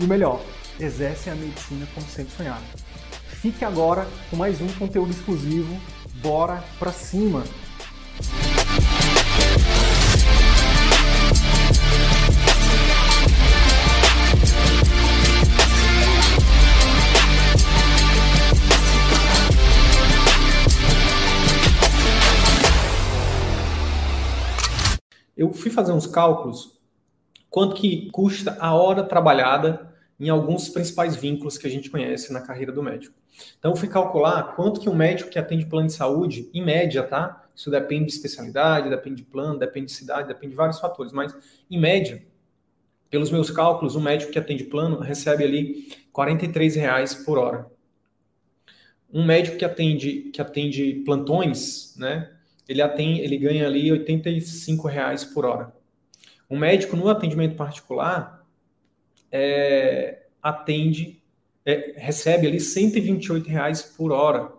e o melhor, exercem a medicina como sempre sonhado. Fique agora com mais um conteúdo exclusivo. Bora pra cima! Eu fui fazer uns cálculos quanto que custa a hora trabalhada em alguns principais vínculos que a gente conhece na carreira do médico. Então, fui calcular quanto que um médico que atende plano de saúde, em média, tá? Isso depende de especialidade, depende de plano, depende de cidade, depende de vários fatores, mas em média, pelos meus cálculos, um médico que atende plano recebe ali R$ reais por hora. Um médico que atende que atende plantões, né? Ele atende, ele ganha ali R$ reais por hora. Um médico no atendimento particular, é, atende, é, recebe ali 128 reais por hora,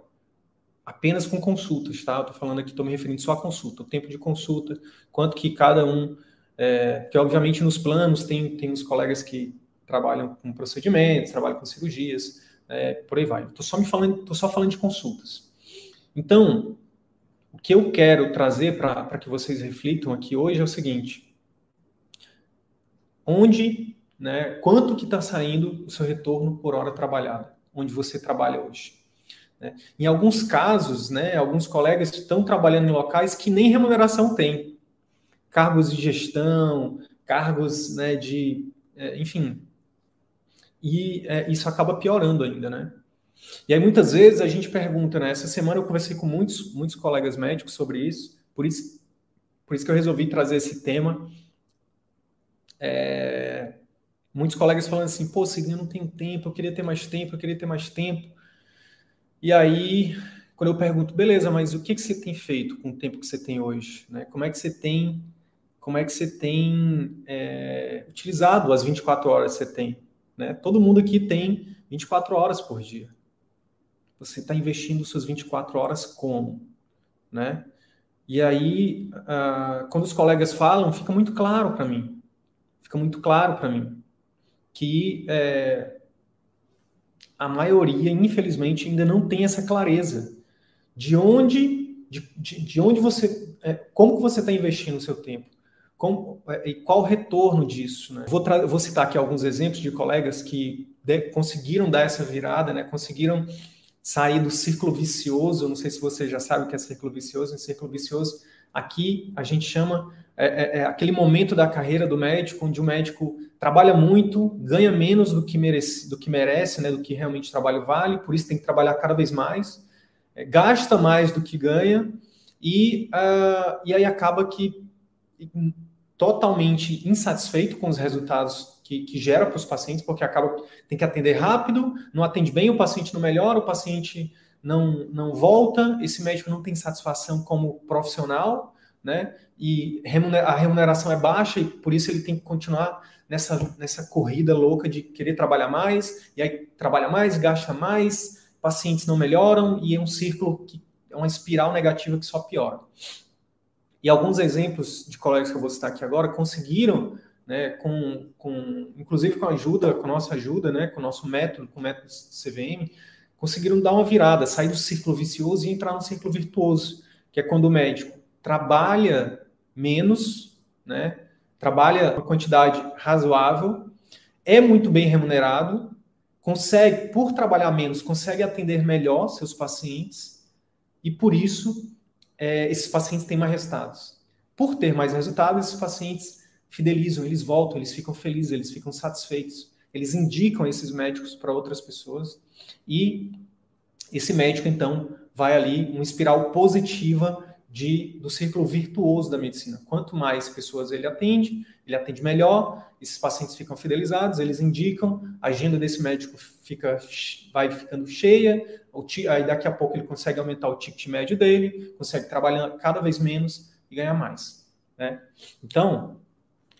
apenas com consultas, tá? Estou falando aqui, estou me referindo só a consulta, o tempo de consulta, quanto que cada um, é, que obviamente nos planos tem, tem os colegas que trabalham com procedimentos, trabalham com cirurgias, é, por aí vai. Estou só me falando, tô só falando de consultas. Então, o que eu quero trazer para que vocês reflitam aqui hoje é o seguinte: onde né, quanto que está saindo o seu retorno por hora trabalhada, onde você trabalha hoje. Né? Em alguns casos, né, alguns colegas estão trabalhando em locais que nem remuneração tem. Cargos de gestão, cargos né, de. É, enfim. E é, isso acaba piorando ainda, né? E aí muitas vezes a gente pergunta, né? Essa semana eu conversei com muitos, muitos colegas médicos sobre isso, por isso, por isso que eu resolvi trazer esse tema. É, Muitos colegas falando assim, pô, Sidney, eu não tenho tempo, eu queria ter mais tempo, eu queria ter mais tempo. E aí, quando eu pergunto, beleza, mas o que, que você tem feito com o tempo que você tem hoje? Né? Como é que você tem, como é que você tem é, utilizado as 24 horas que você tem? Né? Todo mundo aqui tem 24 horas por dia. Você está investindo suas 24 horas como? Né? E aí, uh, quando os colegas falam, fica muito claro para mim. Fica muito claro para mim que é, a maioria, infelizmente, ainda não tem essa clareza de onde, de, de, de onde você, é, como que você está investindo o seu tempo, como, é, e qual o retorno disso. Né? Vou, vou, citar aqui alguns exemplos de colegas que de, conseguiram dar essa virada, né? conseguiram sair do círculo vicioso. Não sei se você já sabe o que é círculo vicioso. Em círculo vicioso, aqui a gente chama é, é, é aquele momento da carreira do médico onde o médico trabalha muito, ganha menos do que merece, do que merece, né, do que realmente o trabalho vale, por isso tem que trabalhar cada vez mais, é, gasta mais do que ganha e, uh, e aí acaba que totalmente insatisfeito com os resultados que, que gera para os pacientes, porque acaba tem que atender rápido, não atende bem, o paciente não melhora, o paciente não, não volta, esse médico não tem satisfação como profissional, né? E a remuneração é baixa e por isso ele tem que continuar nessa, nessa corrida louca de querer trabalhar mais, e aí trabalha mais, gasta mais, pacientes não melhoram, e é um círculo que é uma espiral negativa que só piora. E alguns exemplos de colegas que eu vou citar aqui agora conseguiram, né, com, com, inclusive com a ajuda, com a nossa ajuda, né, com o nosso método, com o método CVM, conseguiram dar uma virada, sair do círculo vicioso e entrar no círculo virtuoso, que é quando o médico trabalha menos, né, trabalha uma quantidade razoável, é muito bem remunerado, consegue, por trabalhar menos, consegue atender melhor seus pacientes e por isso é, esses pacientes têm mais resultados. Por ter mais resultados, esses pacientes fidelizam, eles voltam, eles ficam felizes, eles ficam satisfeitos, eles indicam esses médicos para outras pessoas e esse médico então vai ali uma espiral positiva de, do círculo virtuoso da medicina. Quanto mais pessoas ele atende, ele atende melhor, esses pacientes ficam fidelizados, eles indicam, a agenda desse médico fica, vai ficando cheia, aí daqui a pouco ele consegue aumentar o ticket médio dele, consegue trabalhar cada vez menos e ganhar mais. Né? Então,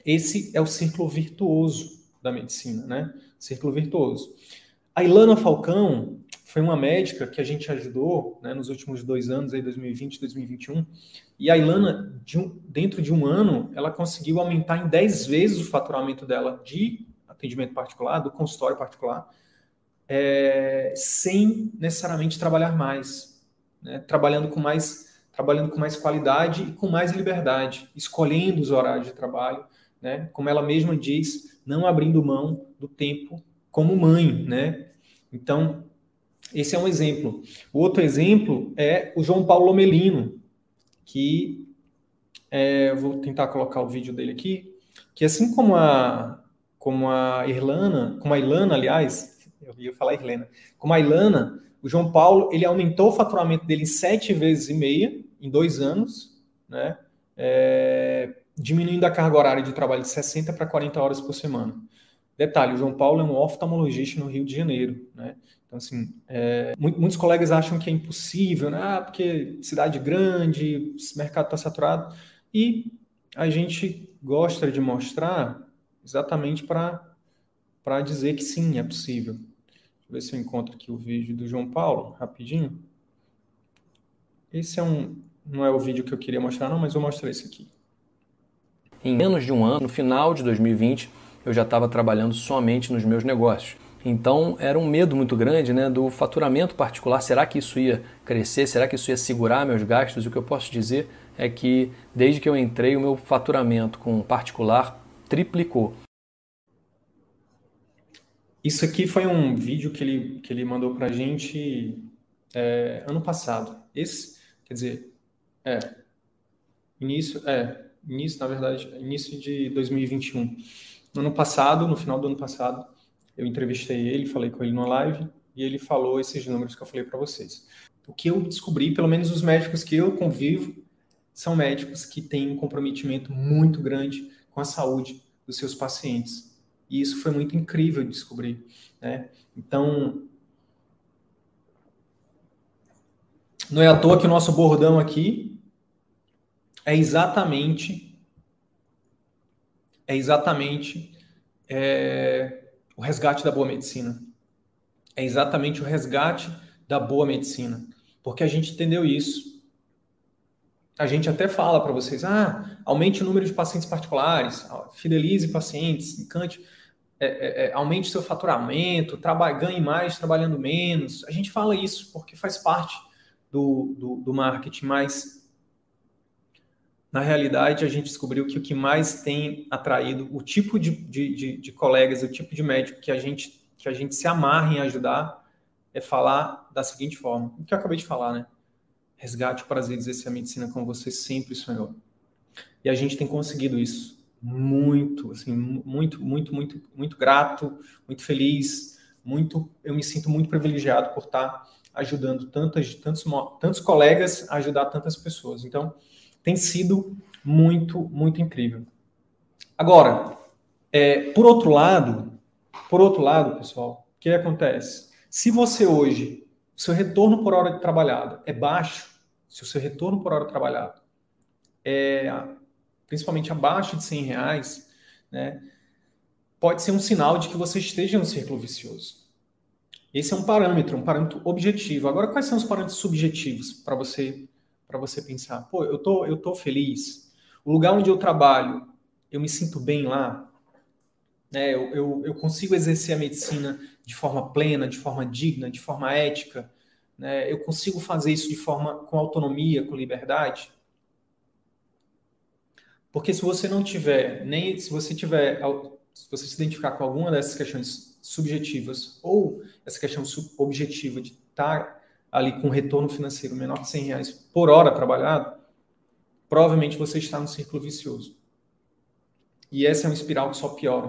esse é o círculo virtuoso da medicina, né? Círculo virtuoso. A Ilana Falcão, foi uma médica que a gente ajudou né, nos últimos dois anos, aí 2020 2021, e a Ilana, de um, dentro de um ano, ela conseguiu aumentar em 10 vezes o faturamento dela de atendimento particular, do consultório particular, é, sem necessariamente trabalhar mais, né, trabalhando com mais trabalhando com mais qualidade e com mais liberdade, escolhendo os horários de trabalho, né, como ela mesma diz, não abrindo mão do tempo como mãe, né? Então, esse é um exemplo. O outro exemplo é o João Paulo Lomelino, que é, vou tentar colocar o vídeo dele aqui, que assim como a como a Irlana, como a Ilana, aliás, eu ia falar Irlena, como a Ilana, o João Paulo ele aumentou o faturamento dele em sete vezes e meia em dois anos, né? É, diminuindo a carga horária de trabalho de 60 para 40 horas por semana. Detalhe, o João Paulo é um oftalmologista no Rio de Janeiro, né? Então, assim, é, muitos colegas acham que é impossível, né? Ah, porque cidade grande, mercado está saturado. E a gente gosta de mostrar exatamente para dizer que sim, é possível. Deixa eu ver se eu encontro aqui o vídeo do João Paulo, rapidinho. Esse é um, não é o vídeo que eu queria mostrar, não, mas vou mostrar esse aqui. Em menos de um ano, no final de 2020, eu já estava trabalhando somente nos meus negócios. Então era um medo muito grande né, do faturamento particular. Será que isso ia crescer? Será que isso ia segurar meus gastos? E o que eu posso dizer é que desde que eu entrei, o meu faturamento com particular triplicou. Isso aqui foi um vídeo que ele, que ele mandou para a gente é, ano passado. Esse, quer dizer, é, início, é, início, na verdade, início de 2021. No ano passado, no final do ano passado, eu entrevistei ele, falei com ele numa live e ele falou esses números que eu falei para vocês. O que eu descobri, pelo menos os médicos que eu convivo, são médicos que têm um comprometimento muito grande com a saúde dos seus pacientes. E isso foi muito incrível de descobrir. Né? Então, não é à toa que o nosso bordão aqui é exatamente é exatamente é, o resgate da boa medicina. É exatamente o resgate da boa medicina. Porque a gente entendeu isso. A gente até fala para vocês: ah, aumente o número de pacientes particulares, fidelize pacientes, encante, é, é, é, aumente seu faturamento, trabalhe, ganhe mais trabalhando menos. A gente fala isso porque faz parte do, do, do marketing, mas na realidade, a gente descobriu que o que mais tem atraído o tipo de, de, de, de colegas, o tipo de médico que a gente que a gente se amarra em ajudar é falar da seguinte forma, o que eu acabei de falar, né? Resgate o prazer de exercer a medicina como você sempre sonhou. E a gente tem conseguido isso muito, assim, muito, muito, muito, muito grato, muito feliz, muito, eu me sinto muito privilegiado por estar ajudando tantas, tantos, tantos colegas a ajudar tantas pessoas. Então, tem sido muito, muito incrível. Agora, é, por outro lado, por outro lado, pessoal, o que acontece? Se você hoje, seu retorno por hora de trabalhada é baixo, se o seu retorno por hora trabalhada é principalmente abaixo de 100 reais, né, pode ser um sinal de que você esteja no círculo vicioso. Esse é um parâmetro, um parâmetro objetivo. Agora, quais são os parâmetros subjetivos para você para você pensar, pô, eu tô, eu tô feliz. O lugar onde eu trabalho, eu me sinto bem lá. Né? Eu, eu, eu consigo exercer a medicina de forma plena, de forma digna, de forma ética. Né? Eu consigo fazer isso de forma com autonomia, com liberdade. Porque se você não tiver, nem se você tiver, se você se identificar com alguma dessas questões subjetivas ou essa questão objetiva de estar ali com retorno financeiro menor que 100 reais por hora trabalhado, provavelmente você está no círculo vicioso. E essa é uma espiral que só piora.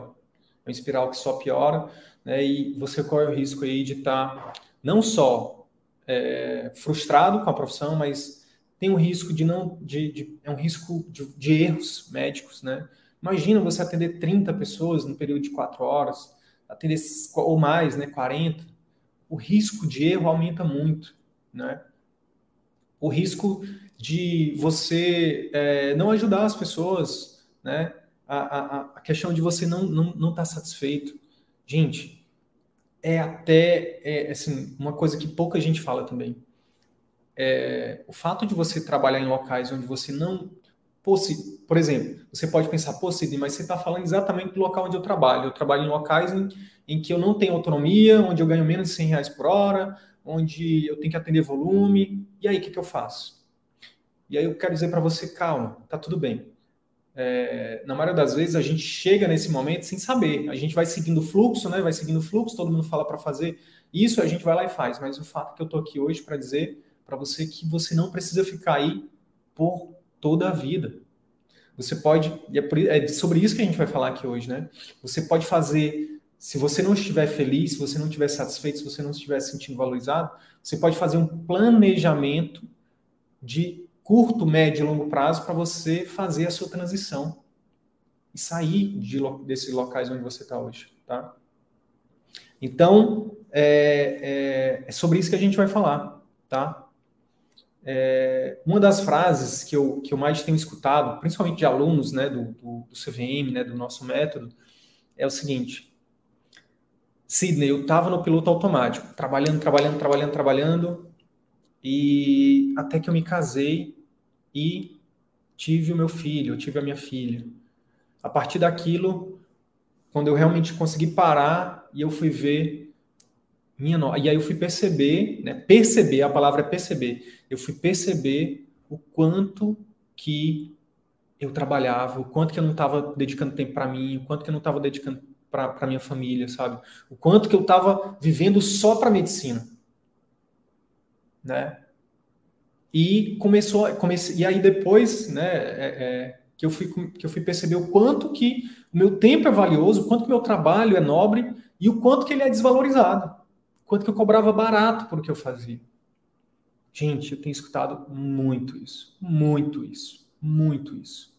É uma espiral que só piora, né? E você corre o risco aí de estar não só é, frustrado com a profissão, mas tem um risco de não, de, de é um risco de, de, erros médicos, né? Imagina você atender 30 pessoas no período de 4 horas, atender ou mais, né, 40. O risco de erro aumenta muito, né? O risco de você é, não ajudar as pessoas, né? A, a, a questão de você não não não estar tá satisfeito, gente, é até é, assim uma coisa que pouca gente fala também. É, o fato de você trabalhar em locais onde você não por exemplo, você pode pensar, pô, Sidney, mas você está falando exatamente do local onde eu trabalho. Eu trabalho em locais em, em, que eu não tenho autonomia, onde eu ganho menos de 100 reais por hora, onde eu tenho que atender volume. E aí, o que, que eu faço? E aí eu quero dizer para você, calma, tá tudo bem. É, na maioria das vezes a gente chega nesse momento sem saber. A gente vai seguindo o fluxo, né? Vai seguindo o fluxo, todo mundo fala para fazer isso, a gente vai lá e faz. Mas o fato é que eu estou aqui hoje para dizer para você que você não precisa ficar aí por toda a vida. Você pode, e é, é sobre isso que a gente vai falar aqui hoje, né? Você pode fazer, se você não estiver feliz, se você não estiver satisfeito, se você não estiver se sentindo valorizado, você pode fazer um planejamento de curto, médio e longo prazo para você fazer a sua transição e sair de, desses locais onde você está hoje, tá? Então, é, é, é sobre isso que a gente vai falar, tá? É, uma das frases que eu, que eu mais tenho escutado, principalmente de alunos né, do, do, do CVM, né, do nosso método, é o seguinte: Sidney, eu estava no piloto automático, trabalhando, trabalhando, trabalhando, trabalhando, e até que eu me casei e tive o meu filho, eu tive a minha filha. A partir daquilo, quando eu realmente consegui parar e eu fui ver minha. E aí eu fui perceber, né? Perceber, a palavra é perceber. Eu fui perceber o quanto que eu trabalhava, o quanto que eu não estava dedicando tempo para mim, o quanto que eu não estava dedicando para minha família, sabe? O quanto que eu estava vivendo só para medicina, né? E começou, comecei, e aí depois, né, é, é, que eu fui que eu fui perceber o quanto que o meu tempo é valioso, o quanto que meu trabalho é nobre e o quanto que ele é desvalorizado quanto que eu cobrava barato por que eu fazia. Gente, eu tenho escutado muito isso, muito isso, muito isso.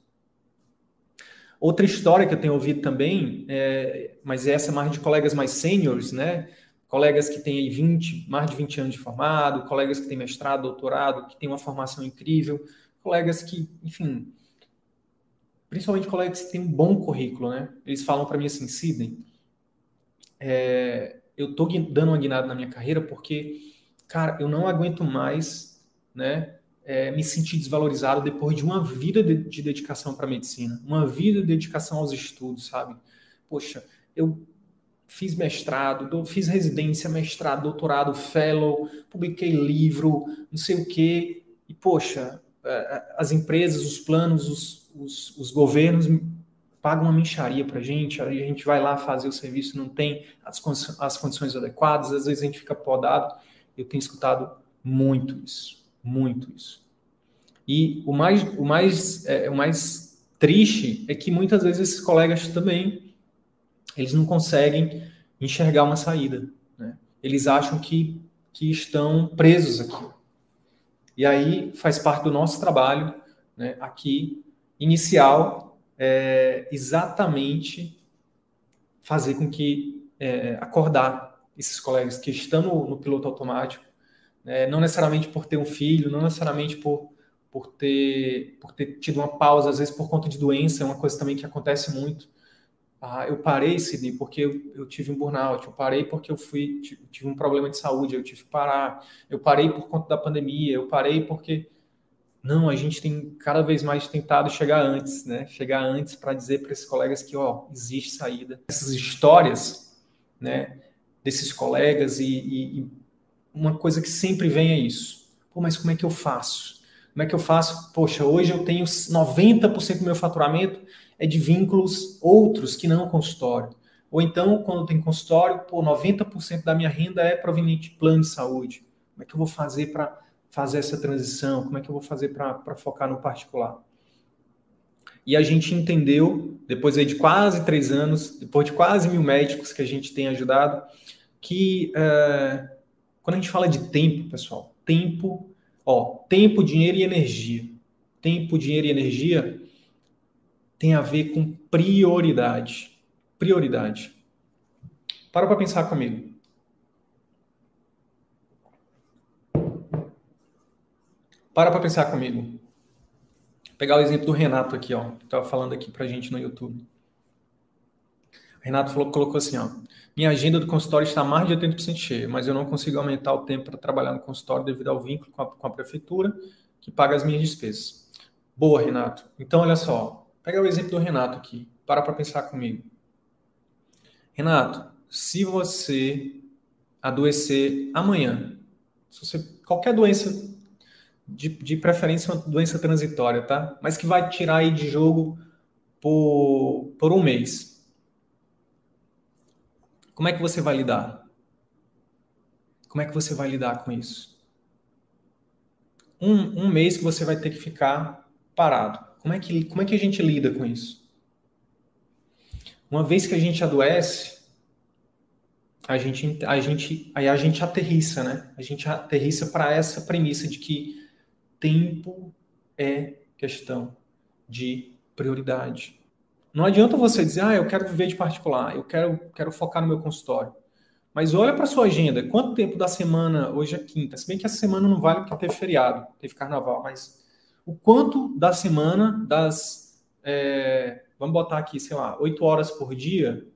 Outra história que eu tenho ouvido também, é, mas essa é mais de colegas mais seniors, né? Colegas que têm 20, mais de 20 anos de formado, colegas que têm mestrado, doutorado, que têm uma formação incrível, colegas que, enfim, principalmente colegas que têm um bom currículo, né? Eles falam para mim assim, Sidney, é, eu tô dando uma guinada na minha carreira porque, cara, eu não aguento mais, né, é, me sentir desvalorizado depois de uma vida de, de dedicação para a medicina, uma vida de dedicação aos estudos, sabe? Poxa, eu fiz mestrado, fiz residência, mestrado, doutorado, fellow, publiquei livro, não sei o quê, e poxa, é, é, as empresas, os planos, os, os, os governos paga uma mincharia para a gente, a gente vai lá fazer o serviço, não tem as, as condições adequadas, às vezes a gente fica podado. Eu tenho escutado muito isso, muito isso. E o mais, o mais, é, o mais triste é que muitas vezes esses colegas também eles não conseguem enxergar uma saída. Né? Eles acham que, que estão presos aqui. E aí faz parte do nosso trabalho né, aqui inicial é, exatamente fazer com que é, acordar esses colegas que estão no, no piloto automático, né, não necessariamente por ter um filho, não necessariamente por, por, ter, por ter tido uma pausa, às vezes por conta de doença, é uma coisa também que acontece muito. Ah, eu parei, Sidney, porque eu, eu, tive um burnout, eu parei porque eu fui, tive um problema de saúde, eu tive que parar, eu parei por conta da pandemia, eu parei porque não, a gente tem cada vez mais tentado chegar antes, né? Chegar antes para dizer para esses colegas que, ó, existe saída. Essas histórias, né, desses colegas e, e, e uma coisa que sempre vem é isso. Pô, mas como é que eu faço? Como é que eu faço? Poxa, hoje eu tenho 90% do meu faturamento é de vínculos outros que não consultório. Ou então, quando tem consultório, pô, 90% da minha renda é proveniente de plano de saúde. Como é que eu vou fazer para fazer essa transição? Como é que eu vou fazer para focar no particular? E a gente entendeu, depois de quase três anos, depois de quase mil médicos que a gente tem ajudado, que uh, quando a gente fala de tempo, pessoal, tempo Ó, tempo, dinheiro e energia. Tempo, dinheiro e energia tem a ver com prioridade. Prioridade. Para para pensar comigo. Para para pensar comigo. Vou pegar o exemplo do Renato aqui, ó, que estava falando aqui para a gente no YouTube. Renato falou, colocou assim, ó. Minha agenda do consultório está mais de 80% cheia, mas eu não consigo aumentar o tempo para trabalhar no consultório devido ao vínculo com a, com a prefeitura, que paga as minhas despesas. Boa, Renato. Então, olha só. Pega o exemplo do Renato aqui. Para para pensar comigo. Renato, se você adoecer amanhã, se você, qualquer doença de, de preferência uma doença transitória, tá? Mas que vai tirar aí de jogo por, por um mês. Como é que você vai lidar? Como é que você vai lidar com isso? Um, um mês que você vai ter que ficar parado. Como é que, como é que a gente lida com isso? Uma vez que a gente adoece, a gente, a gente, aí a gente aterrissa, né? A gente aterrissa para essa premissa de que tempo é questão de prioridade. Não adianta você dizer, ah, eu quero viver de particular, eu quero, quero focar no meu consultório. Mas olha para sua agenda, quanto tempo da semana, hoje é quinta, se bem que essa semana não vale porque teve feriado, teve carnaval, mas o quanto da semana, das, é, vamos botar aqui, sei lá, 8 horas por dia,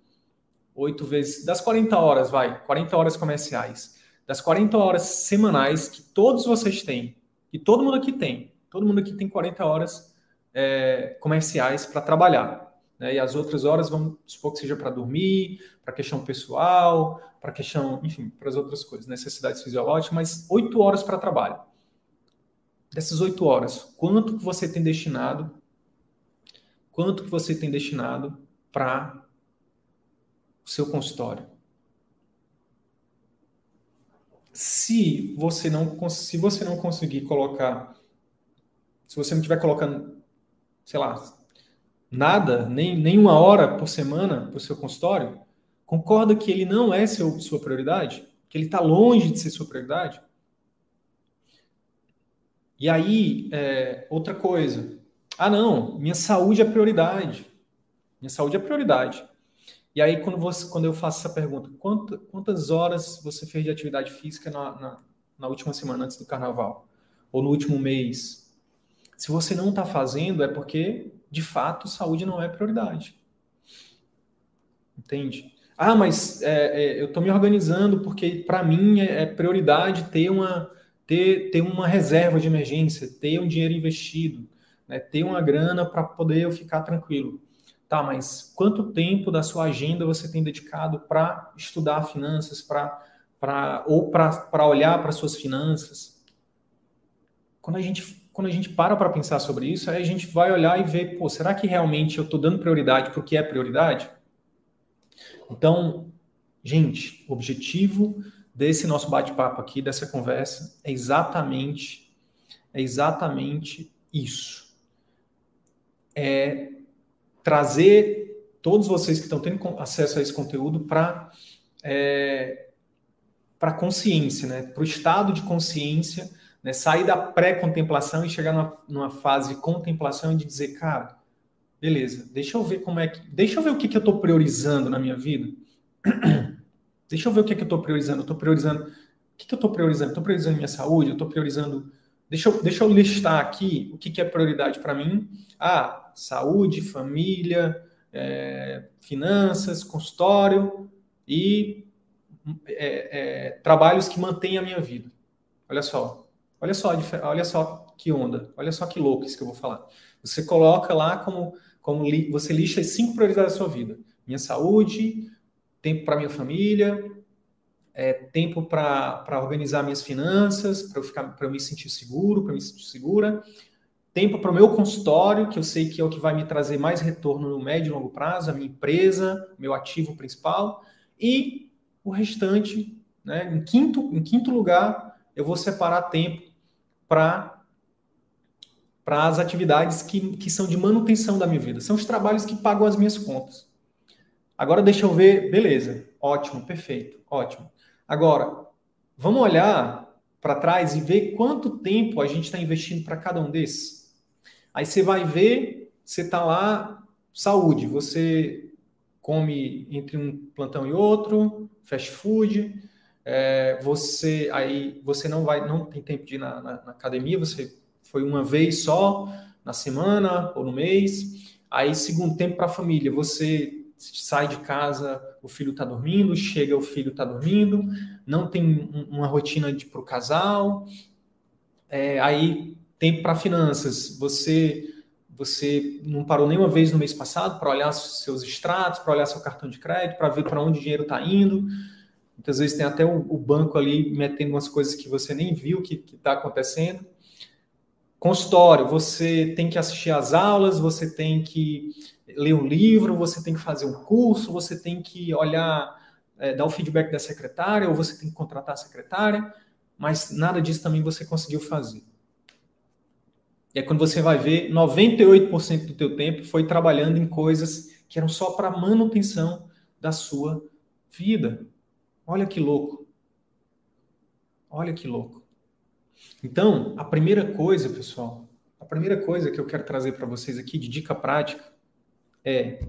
8 vezes, das 40 horas, vai, 40 horas comerciais, das 40 horas semanais que todos vocês têm e todo mundo aqui tem. Todo mundo aqui tem 40 horas é, comerciais para trabalhar. Né? E as outras horas, vamos supor que seja para dormir, para questão pessoal, para questão, enfim, para as outras coisas, necessidades fisiológicas, mas oito horas para trabalho. Dessas oito horas, quanto que você tem destinado? Quanto que você tem destinado para o seu consultório? Se você não se você não conseguir colocar, se você não estiver colocando, sei lá, nada, nem, nem uma hora por semana para o seu consultório, concorda que ele não é seu, sua prioridade? Que ele está longe de ser sua prioridade? E aí, é, outra coisa. Ah, não, minha saúde é prioridade. Minha saúde é prioridade. E aí, quando, você, quando eu faço essa pergunta, quanto, quantas horas você fez de atividade física na, na, na, última semana antes do carnaval? Ou no último mês? Se você não está fazendo, é porque, de fato, saúde não é prioridade. Entende? Ah, mas é, é, eu estou me organizando porque, para mim, é, é prioridade ter uma, ter, ter uma reserva de emergência, ter um dinheiro investido, né, ter uma grana para poder eu ficar tranquilo. Tá, mas quanto tempo da sua agenda você tem dedicado para estudar finanças, para ou para olhar para suas finanças? Quando a gente quando a gente para para pensar sobre isso, aí a gente vai olhar e ver, pô, será que realmente eu estou dando prioridade para o que é prioridade? Então, gente, o objetivo desse nosso bate-papo aqui, dessa conversa, é exatamente, é exatamente isso. É trazer todos vocês que estão tendo acesso a esse conteúdo para é, para consciência, né? para o estado de consciência, né? sair da pré-contemplação e chegar numa, numa, fase de contemplação e de dizer, cara, beleza, deixa eu ver como é que. Deixa eu ver o que, que eu estou priorizando na minha vida. deixa eu ver o que, que eu estou priorizando. Eu estou priorizando. O que, que eu estou priorizando? Estou priorizando minha saúde, eu estou priorizando. Deixa eu, deixa eu listar aqui o que, que é prioridade para mim. Ah, saúde, família, é, finanças, consultório e é, é, trabalhos que mantêm a minha vida. Olha só, olha só, olha só que onda, olha só que louco isso que eu vou falar. Você coloca lá como, como li, você lixa as cinco prioridades da sua vida: minha saúde, tempo para minha família, é, tempo para organizar minhas finanças, para eu ficar, para eu me sentir seguro, para me sentir segura, tempo para o meu consultório, que eu sei que é o que vai me trazer mais retorno no médio e longo prazo, a minha empresa, meu ativo principal, e o restante, né, em, quinto, em quinto lugar, eu vou separar tempo para para as atividades que, que são de manutenção da minha vida. São os trabalhos que pagam as minhas contas. Agora deixa eu ver, beleza, ótimo, perfeito, ótimo. Agora, vamos olhar para trás e ver quanto tempo a gente está investindo para cada um desses. Aí você vai ver, você está lá, saúde, você come entre um plantão e outro, fast food, é, você aí você não vai, não tem tempo de ir na, na, na academia, você foi uma vez só na semana ou no mês. Aí, segundo tempo para a família, você sai de casa, o filho está dormindo, chega, o filho está dormindo, não tem uma rotina para o casal. É, aí, tempo para finanças, você você não parou nenhuma vez no mês passado para olhar seus extratos, para olhar seu cartão de crédito, para ver para onde o dinheiro está indo. Muitas vezes tem até o, o, banco ali metendo umas coisas que você nem viu que está acontecendo. Consultório, você tem que assistir às aulas, você tem que ler um livro, você tem que fazer um curso, você tem que olhar, é, dar o feedback da secretária, ou você tem que contratar a secretária, mas nada disso também você conseguiu fazer. E é quando você vai ver, 98% do teu tempo foi trabalhando em coisas que eram só para manutenção da sua vida. Olha que louco. Olha que louco. Então, a primeira coisa, pessoal, a primeira coisa que eu quero trazer para vocês aqui de dica prática é.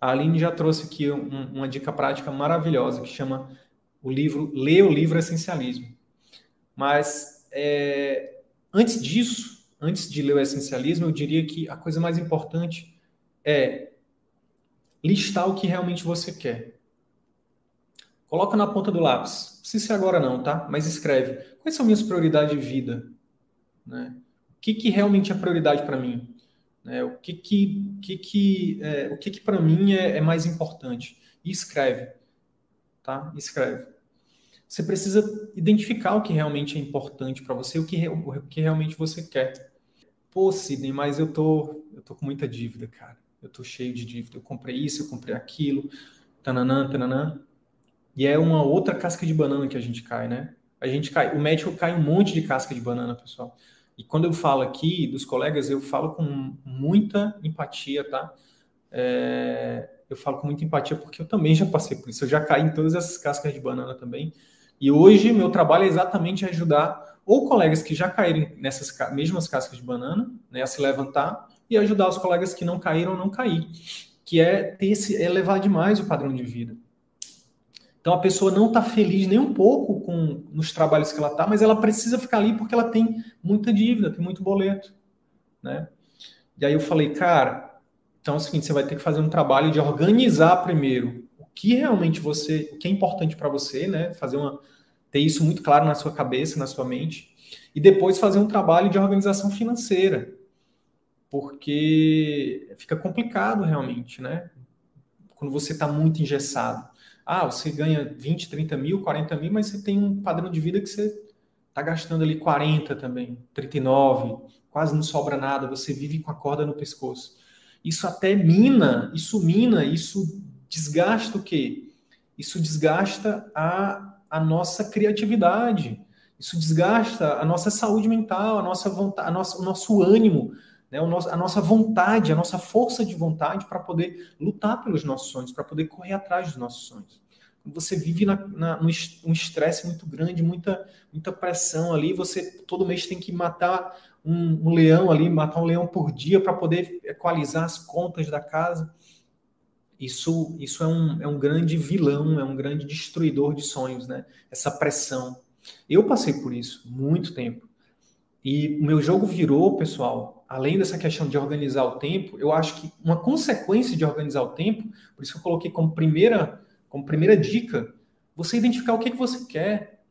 A Aline já trouxe aqui um, uma dica prática maravilhosa que chama o livro Lê o Livro Essencialismo. Mas é, antes disso, antes de ler o essencialismo, eu diria que a coisa mais importante é listar o que realmente você quer. Coloca na ponta do lápis. Não precisa ser agora não, tá? Mas escreve. Quais são minhas prioridades de vida? Né? O que, que realmente é prioridade para mim? Né? O que que, que, que, é, o que, que para mim é, é, mais importante? E escreve. Tá? Escreve. Você precisa identificar o que realmente é importante para você, o que, o que realmente você quer. Pô, Sidney, mas eu tô, eu tô com muita dívida, cara. Eu tô cheio de dívida. Eu comprei isso, eu comprei aquilo. Tananã, tananã. E é uma outra casca de banana que a gente cai, né? A gente cai, o médico cai um monte de casca de banana, pessoal. E quando eu falo aqui dos colegas, eu falo com muita empatia, tá? É, eu falo com muita empatia porque eu também já passei por isso. Eu já caí em todas essas cascas de banana também. E hoje meu trabalho é exatamente ajudar ou colegas que já caíram nessas mesmas cascas de banana, né, a se levantar e ajudar os colegas que não caíram não cair, que é ter esse elevar demais o padrão de vida. Então a pessoa não está feliz nem um pouco com nos trabalhos que ela está, mas ela precisa ficar ali porque ela tem muita dívida, tem muito boleto, né? E aí eu falei, cara, então é o seguinte, você vai ter que fazer um trabalho de organizar primeiro o que realmente você, o que é importante para você, né? Fazer uma ter isso muito claro na sua cabeça, na sua mente, e depois fazer um trabalho de organização financeira. Porque fica complicado realmente, né? Quando você está muito engessado. Ah, você ganha 20, 30 mil, 40 mil, mas você tem um padrão de vida que você está gastando ali 40 também, 39, quase não sobra nada, você vive com a corda no pescoço. Isso até mina, isso mina, isso desgasta o quê? Isso desgasta a, a nossa criatividade, isso desgasta a nossa saúde mental, a nossa vontade, a nossa, o nosso ânimo, né? a nossa vontade, a nossa força de vontade para poder lutar pelos nossos sonhos, para poder correr atrás dos nossos sonhos. Você vive na, na, num estresse muito grande, muita, muita pressão ali, você todo mês tem que matar um, um leão ali, matar um leão por dia para poder equalizar as contas da casa. Isso, isso é, um, é um grande vilão, é um grande destruidor de sonhos, né? Essa pressão. Eu passei por isso muito tempo. E o meu jogo virou, pessoal, além dessa questão de organizar o tempo, eu acho que uma consequência de organizar o tempo, por isso que eu coloquei como primeira, como primeira dica, você identificar o que, que você quer.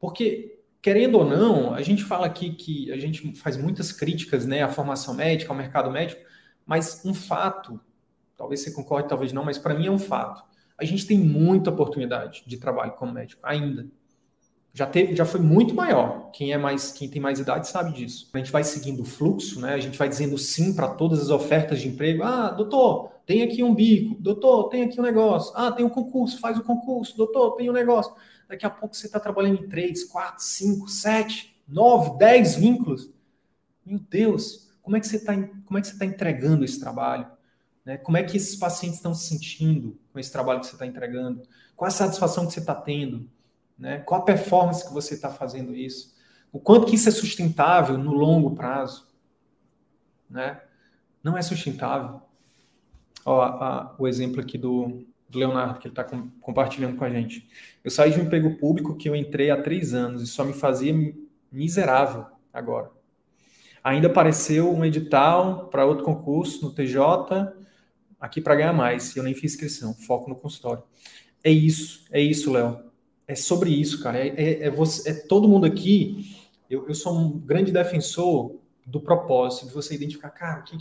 Porque, querendo ou não, a gente fala aqui que a gente faz muitas críticas né, à formação médica, ao mercado médico, mas um fato, talvez você concorde, talvez não, mas para mim é um fato. A gente tem muita oportunidade de trabalho como médico ainda já teve, já foi muito maior. Quem é mais, quem tem mais idade sabe disso. A gente vai seguindo o fluxo, né? A gente vai dizendo sim para todas as ofertas de emprego. Ah, doutor, tem aqui um bico. Doutor, tem aqui um negócio. Ah, tem um concurso, faz o concurso. Doutor, tem um negócio. Daqui a pouco você está trabalhando em três, quatro, cinco, sete, nove, dez vínculos. Meu Deus, como é que você está, como é que você está entregando esse trabalho? Né? Como é que esses pacientes estão se sentindo com esse trabalho que você está entregando? Qual a satisfação que você está tendo? Né? Qual a performance que você está fazendo isso? O quanto que isso é sustentável no longo prazo? Né? Não é sustentável. Ó, a, o exemplo aqui do, do Leonardo, que ele está com, compartilhando com a gente. Eu saí de um emprego público que eu entrei há três anos e só me fazia miserável agora. Ainda apareceu um edital para outro concurso no TJ, aqui para ganhar mais, eu nem fiz inscrição, foco no consultório. É isso, é isso, Léo. É sobre isso, cara. É, é, é, você, é todo mundo aqui. Eu, eu sou um grande defensor do propósito, de você identificar, cara, o que,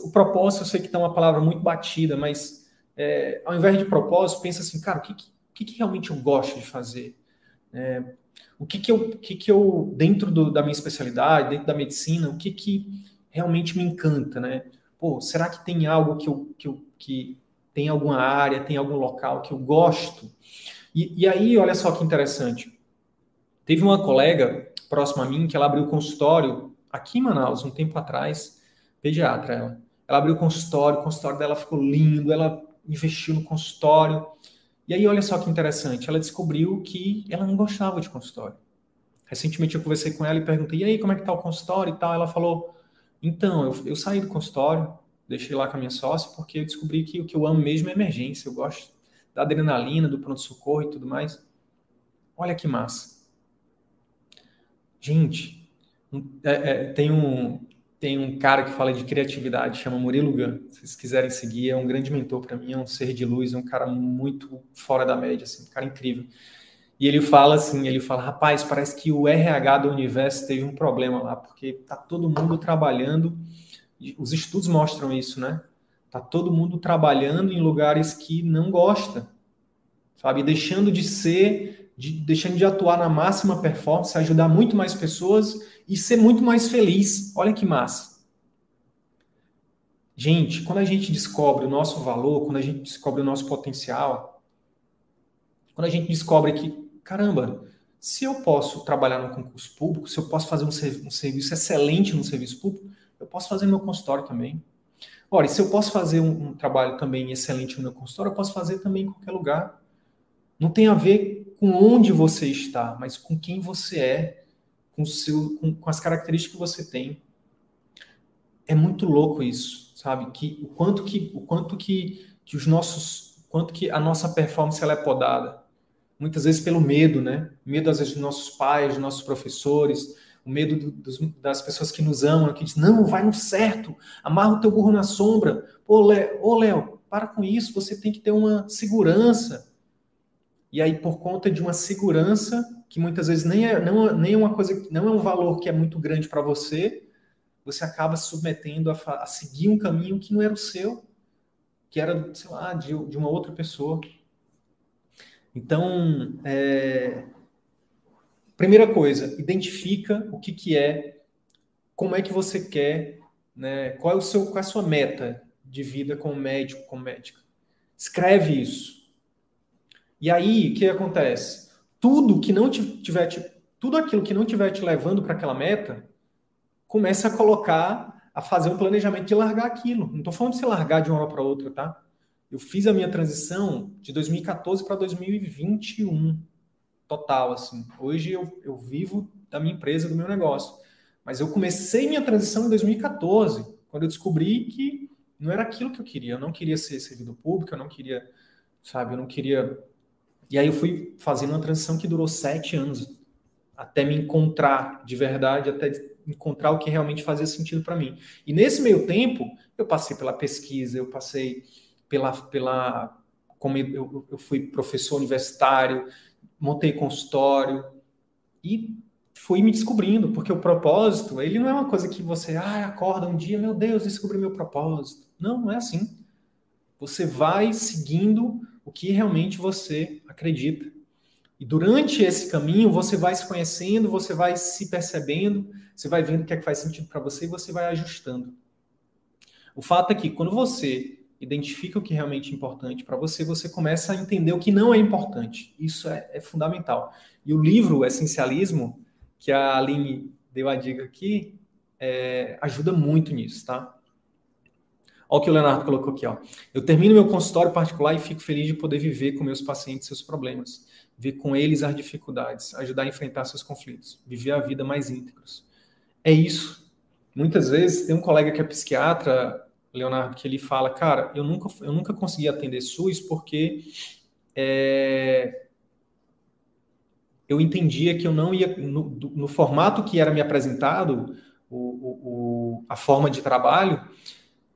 o propósito, eu sei que tá uma palavra muito batida, mas é, ao invés de propósito, pensa assim, cara, o que, que, que realmente eu gosto de fazer? É, o que que eu, que que eu dentro do, da minha especialidade, dentro da medicina, o que que realmente me encanta, né? Pô, será que tem algo que eu, que eu que tem alguma área, tem algum local que eu gosto? E, e aí, olha só que interessante. Teve uma colega próxima a mim que ela abriu consultório aqui em Manaus um tempo atrás, pediatra ela. Ela abriu consultório, o consultório dela ficou lindo, ela investiu no consultório. E aí, olha só que interessante, ela descobriu que ela não gostava de consultório. Recentemente eu conversei com ela e perguntei, e aí, como é que tá o consultório e tal? Ela falou, então, eu, eu saí do consultório, deixei lá com a minha sócia, porque eu descobri que o que eu amo mesmo é emergência, eu gosto da adrenalina, do pronto-socorro e tudo mais. Olha que massa. Gente, é, é, tem um, tem um cara que fala de criatividade, chama Murilo Gun. Se vocês quiserem seguir, é um grande mentor para mim, é um ser de luz, é um cara muito fora da média, assim, um cara incrível. E ele fala assim, ele fala, rapaz, parece que o RH do universo teve um problema lá, porque tá todo mundo trabalhando, os estudos mostram isso, né? Tá todo mundo trabalhando em lugares que não gosta, sabe? Deixando de ser, de, deixando de atuar na máxima performance, ajudar muito mais pessoas e ser muito mais feliz. Olha que massa. Gente, quando a gente descobre o nosso valor, quando a gente descobre o nosso potencial, quando a gente descobre que, caramba, se eu posso trabalhar no concurso público, se eu posso fazer um, um serviço excelente no serviço público, eu posso fazer meu consultório também. Ora, e se eu posso fazer um, um, trabalho também excelente no meu consultório, eu posso fazer também em qualquer lugar. Não tem a ver com onde você está, mas com quem você é, com, seu, com, com, as características que você tem. É muito louco isso, sabe? Que o quanto que o quanto que, que os nossos, quanto que a nossa performance ela é podada. Muitas vezes pelo medo, né? Medo às vezes dos nossos pais, dos nossos professores, o medo do, dos, das pessoas que nos amam, que dizem, não, vai no certo, amarra o teu burro na sombra. Ô, Léo, para com isso, você tem que ter uma segurança. E aí, por conta de uma segurança, que muitas vezes nem é, não, nem é uma coisa, não é um valor que é muito grande para você, você acaba se submetendo a, a, seguir um caminho que não era o seu, que era, sei lá, de, de uma outra pessoa. Então, é, primeira coisa, identifica o que, que é, como é que você quer, né, qual é o seu, qual é a sua meta de vida como médico, como médica. Escreve isso. E aí, o que acontece? tudo que não tiver te, tudo aquilo que não tiver te levando para aquela meta, começa a colocar, a fazer um planejamento de largar aquilo. Não estou falando de você largar de uma hora para outra, tá? Eu fiz a minha transição de 2014 para 2021, total, assim. Hoje eu, eu vivo da minha empresa, do meu negócio. Mas eu comecei minha transição em 2014, quando eu descobri que não era aquilo que eu queria. Eu não queria ser servidor público, eu não queria, sabe, eu não queria e aí eu fui fazendo uma transição que durou sete anos, até me encontrar de verdade, até encontrar o que realmente fazia sentido para mim. E nesse meio tempo, eu passei pela pesquisa, eu passei pela. pela como eu, eu fui professor universitário, montei consultório e fui me descobrindo, porque o propósito, ele não é uma coisa que você ah, acorda um dia, meu Deus, descobri meu propósito. Não, não é assim. Você vai seguindo o que realmente você acredita. E durante esse caminho, você vai se conhecendo, você vai se percebendo, você vai vendo o que é que faz sentido para você e você vai ajustando. O fato é que quando você identifica o que é realmente é importante para você, você começa a entender o que não é importante. Isso é, é fundamental. E o livro Essencialismo, que a Aline deu a dica aqui, é, ajuda muito nisso, tá? Olha o que o Leonardo colocou aqui. Ó. Eu termino meu consultório particular e fico feliz de poder viver com meus pacientes seus problemas. ver com eles as dificuldades, ajudar a enfrentar seus conflitos, viver a vida mais íntegros. É isso. Muitas vezes tem um colega que é psiquiatra, Leonardo, que ele fala, cara, eu nunca, eu nunca consegui atender SUS porque é, eu entendia que eu não ia, no, no formato que era me apresentado, o, o, a forma de trabalho,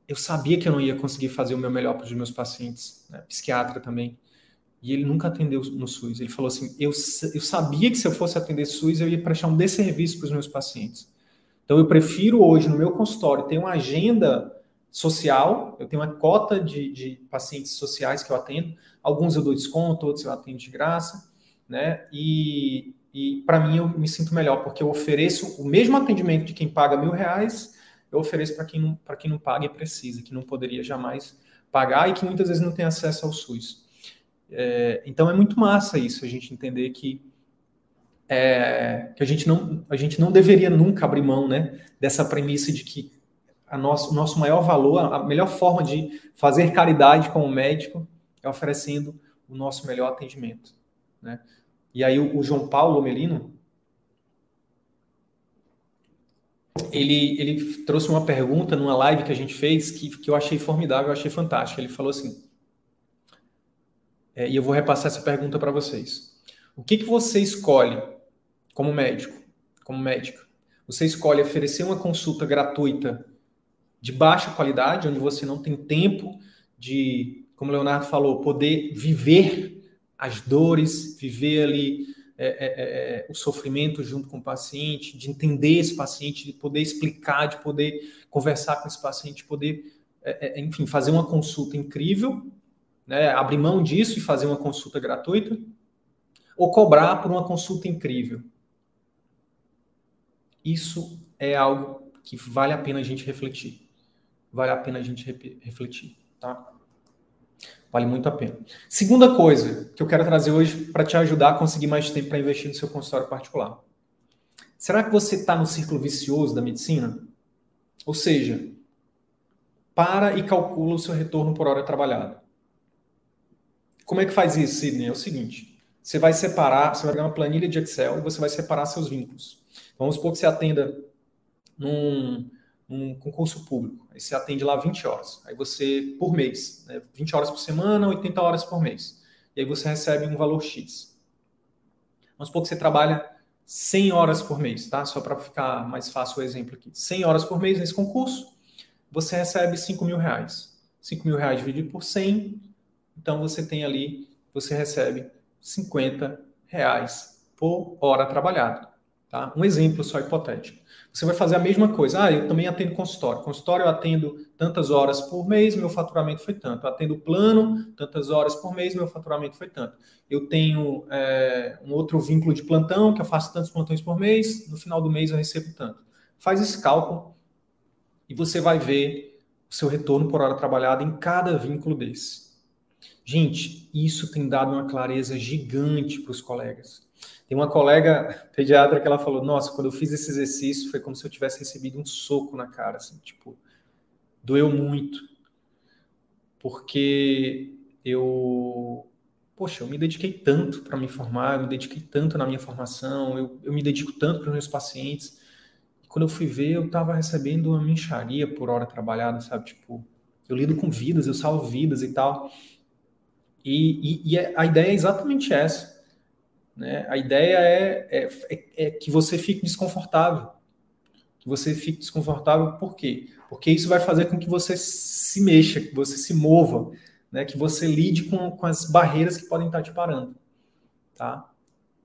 eu sabia que eu não ia conseguir fazer o meu melhor para os meus pacientes, né? psiquiatra também. E ele nunca atendeu no SUS. Ele falou assim: eu, eu sabia que se eu fosse atender SUS, eu ia prestar um desserviço para os meus pacientes. Então, eu prefiro hoje, no meu consultório, ter uma agenda social, eu tenho uma cota de, de pacientes sociais que eu atendo. Alguns eu dou desconto, outros eu atendo de graça, né? E, e para mim, eu me sinto melhor, porque eu ofereço o mesmo atendimento de quem paga mil reais, eu ofereço para quem, não, quem não paga e precisa, que não poderia jamais pagar e que muitas vezes não tem acesso ao SUS. É, então é muito massa isso, a gente entender que, é, que a, gente não, a gente não deveria nunca abrir mão né, dessa premissa de que a nosso, o nosso maior valor, a melhor forma de fazer caridade como médico é oferecendo o nosso melhor atendimento. Né? E aí o, o João Paulo Melino, ele, ele trouxe uma pergunta numa live que a gente fez que, que eu achei formidável, eu achei fantástica. Ele falou assim: é, e eu vou repassar essa pergunta para vocês. O que, que você escolhe como médico, como médica? Você escolhe oferecer uma consulta gratuita de baixa qualidade, onde você não tem tempo de, como o Leonardo falou, poder viver as dores, viver ali é, é, é, é o sofrimento junto com o paciente, de entender esse paciente, de poder explicar, de poder conversar com esse paciente, de poder, é, é, enfim, fazer uma consulta incrível né, abrir mão disso e fazer uma consulta gratuita, ou cobrar por uma consulta incrível. Isso é algo que vale a pena a gente refletir. Vale a pena a gente refletir, tá? Vale muito a pena. Segunda coisa que eu quero trazer hoje para te ajudar a conseguir mais tempo para investir no seu consultório particular. Será que você está no círculo vicioso da medicina? Ou seja, para e calcula o seu retorno por hora trabalhada. Como é que faz isso, Sidney? É o seguinte: você vai separar, você vai pegar uma planilha de Excel e você vai separar seus vínculos. Vamos supor que você atenda num, num concurso público. Aí você atende lá 20 horas. Aí você, por mês, né, 20 horas por semana, 80 horas por mês. E aí você recebe um valor X. Vamos supor que você trabalha 100 horas por mês, tá? Só para ficar mais fácil o exemplo aqui. 100 horas por mês nesse concurso, você recebe 5 mil reais. 5 mil reais dividido por 100 então você tem ali, você recebe 50 reais por hora trabalhada. Tá? Um exemplo só hipotético. Você vai fazer a mesma coisa. Ah, eu também atendo consultório. Consultório eu atendo tantas horas por mês, meu faturamento foi tanto. Eu atendo plano, tantas horas por mês, meu faturamento foi tanto. Eu tenho é, um outro vínculo de plantão, que eu faço tantos plantões por mês, no final do mês eu recebo tanto. Faz esse cálculo e você vai ver o seu retorno por hora trabalhada em cada vínculo desse. Gente, isso tem dado uma clareza gigante para os colegas. Tem uma colega pediatra que ela falou: Nossa, quando eu fiz esse exercício foi como se eu tivesse recebido um soco na cara, assim, tipo, doeu muito. Porque eu, poxa, eu me dediquei tanto para me formar, eu me dediquei tanto na minha formação, eu, eu me dedico tanto para os meus pacientes. Quando eu fui ver, eu estava recebendo uma mincharia por hora trabalhada, sabe? Tipo, eu lido com vidas, eu salvo vidas e tal. E, e, e, é, a ideia é exatamente essa. Né? A ideia é, é, é, é, que você fique desconfortável. Que você fique desconfortável por quê? Porque isso vai fazer com que você se mexa, que você se mova, né? que você lide com, com as barreiras que podem estar te parando. Tá?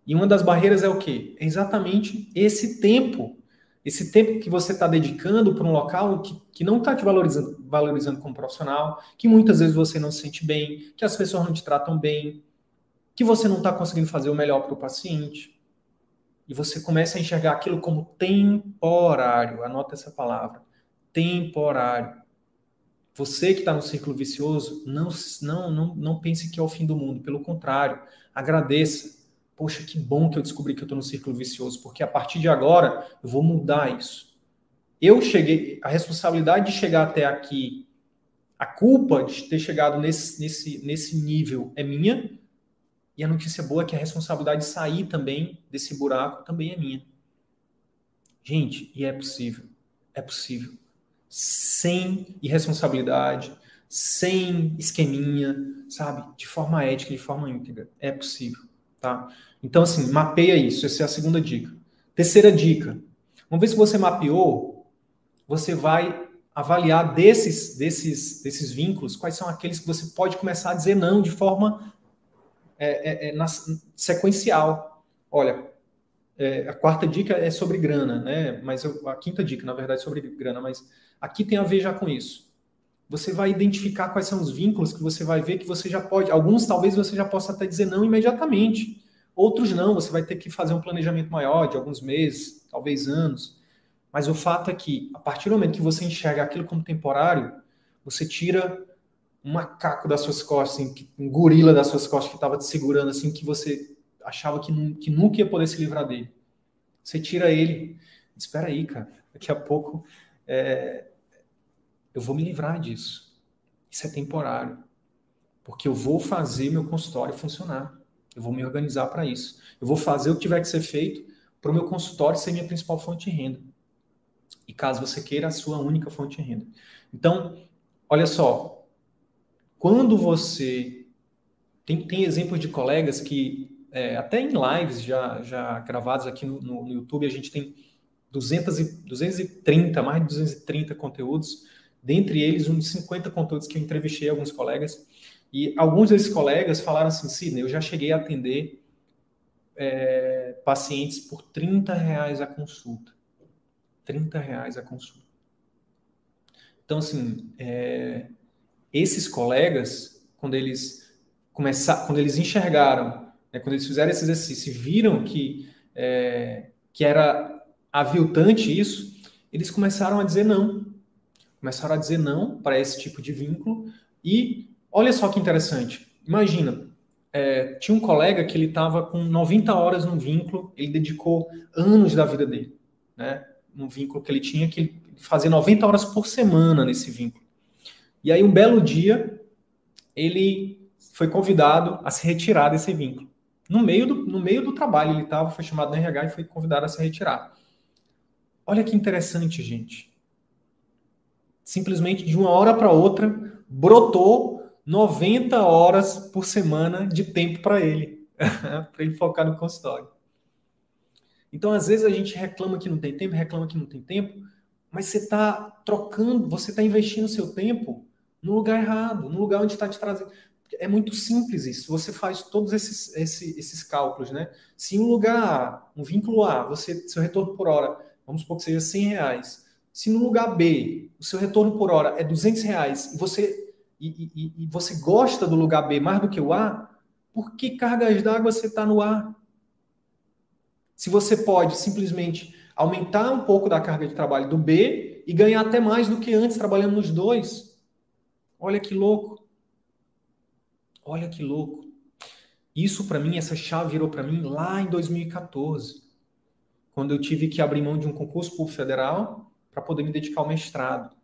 E uma das barreiras é o quê? É exatamente esse tempo esse tempo que você está dedicando para um local que, que não está te valorizando, valorizando como profissional, que muitas vezes você não se sente bem, que as pessoas não te tratam bem, que você não está conseguindo fazer o melhor para o paciente. E você começa a enxergar aquilo como temporário. Anota essa palavra. Temporário. Você que está no círculo vicioso, não, não, não, não pense que é o fim do mundo. Pelo contrário, agradeça poxa, que bom que eu descobri que eu estou no círculo vicioso, porque a partir de agora eu vou mudar isso. Eu cheguei, a responsabilidade de chegar até aqui, a culpa de ter chegado nesse, nesse, nesse nível é minha, E a notícia boa é que a responsabilidade de sair também desse buraco também é minha. Gente, e é possível. É possível. Sem irresponsabilidade, sem esqueminha, sabe? De forma ética, de forma íntegra. É possível, tá? Então, assim, mapeia isso. Essa é a segunda dica. Terceira dica. Uma vez que você mapeou, você vai avaliar desses, desses, desses vínculos quais são aqueles que você pode começar a dizer não de forma é, é, é, na, sequencial. Olha, é, a quarta dica é sobre grana, né? Mas eu, a quinta dica, na verdade, é sobre grana, mas aqui tem a ver já com isso. Você vai identificar quais são os vínculos que você vai ver que você já pode. Alguns talvez você já possa até dizer não imediatamente. Outros não, você vai ter que fazer um planejamento maior de alguns meses, talvez anos. Mas o fato é que, a partir do momento que você enxerga aquilo como temporário, você tira um macaco das suas costas, assim, um gorila das suas costas que estava te segurando, assim, que você achava que, que nunca ia poder se livrar dele. Você tira ele. Espera aí, cara. Daqui a pouco é, eu vou me livrar disso. Isso é temporário. Porque eu vou fazer meu consultório funcionar. Eu vou me organizar para isso. Eu vou fazer o que tiver que ser feito para o meu consultório ser minha principal fonte de renda e caso você queira a sua única fonte de renda. Então, olha só, quando você tem, tem exemplos de colegas que é, até em lives já, já gravados aqui no, no, no, YouTube, a gente tem 200 e, 230, mais de 230 conteúdos, dentre eles uns 50 conteúdos que eu entrevistei alguns colegas, e alguns desses colegas falaram assim, Sidney, eu já cheguei a atender é, pacientes por 30 reais a consulta. 30 reais a consulta. Então, assim, é, esses colegas, quando eles começaram, quando eles enxergaram, né, quando eles fizeram esse exercício, viram que, é, que era aviltante isso, eles começaram a dizer não. Começaram a dizer não para esse tipo de vínculo. E olha só que interessante. Imagina, é, tinha um colega que ele estava com 90 horas no vínculo, ele dedicou anos da vida dele, né? no vínculo que ele tinha, que fazia 90 horas por semana nesse vínculo. E aí, um belo dia, ele foi convidado a se retirar desse vínculo. No meio do, no meio do trabalho, ele estava, foi chamado no RH e foi convidado a se retirar. Olha que interessante, gente. Simplesmente de uma hora para outra, brotou 90 horas por semana de tempo para ele, para ele focar no consultório. Então, às vezes, a gente reclama que não tem tempo, reclama que não tem tempo, mas você está trocando, você está investindo seu tempo no lugar errado, no lugar onde está te trazendo. É muito simples isso. Você faz todos esses, esses, esses cálculos, né? Se um lugar um vínculo A, você, seu retorno por hora, vamos supor que seja 100 reais. Se no lugar B, o seu retorno por hora é 200 reais e você, e, e, e você gosta do lugar B mais do que o A, por que cargas d'água você está no A? se você pode simplesmente aumentar um pouco da carga de trabalho do B e ganhar até mais do que antes trabalhando nos dois. Olha que louco. Olha que louco. Isso para mim, essa chave virou para mim lá em 2014, quando eu tive que abrir mão de um concurso público federal para poder me dedicar ao mestrado.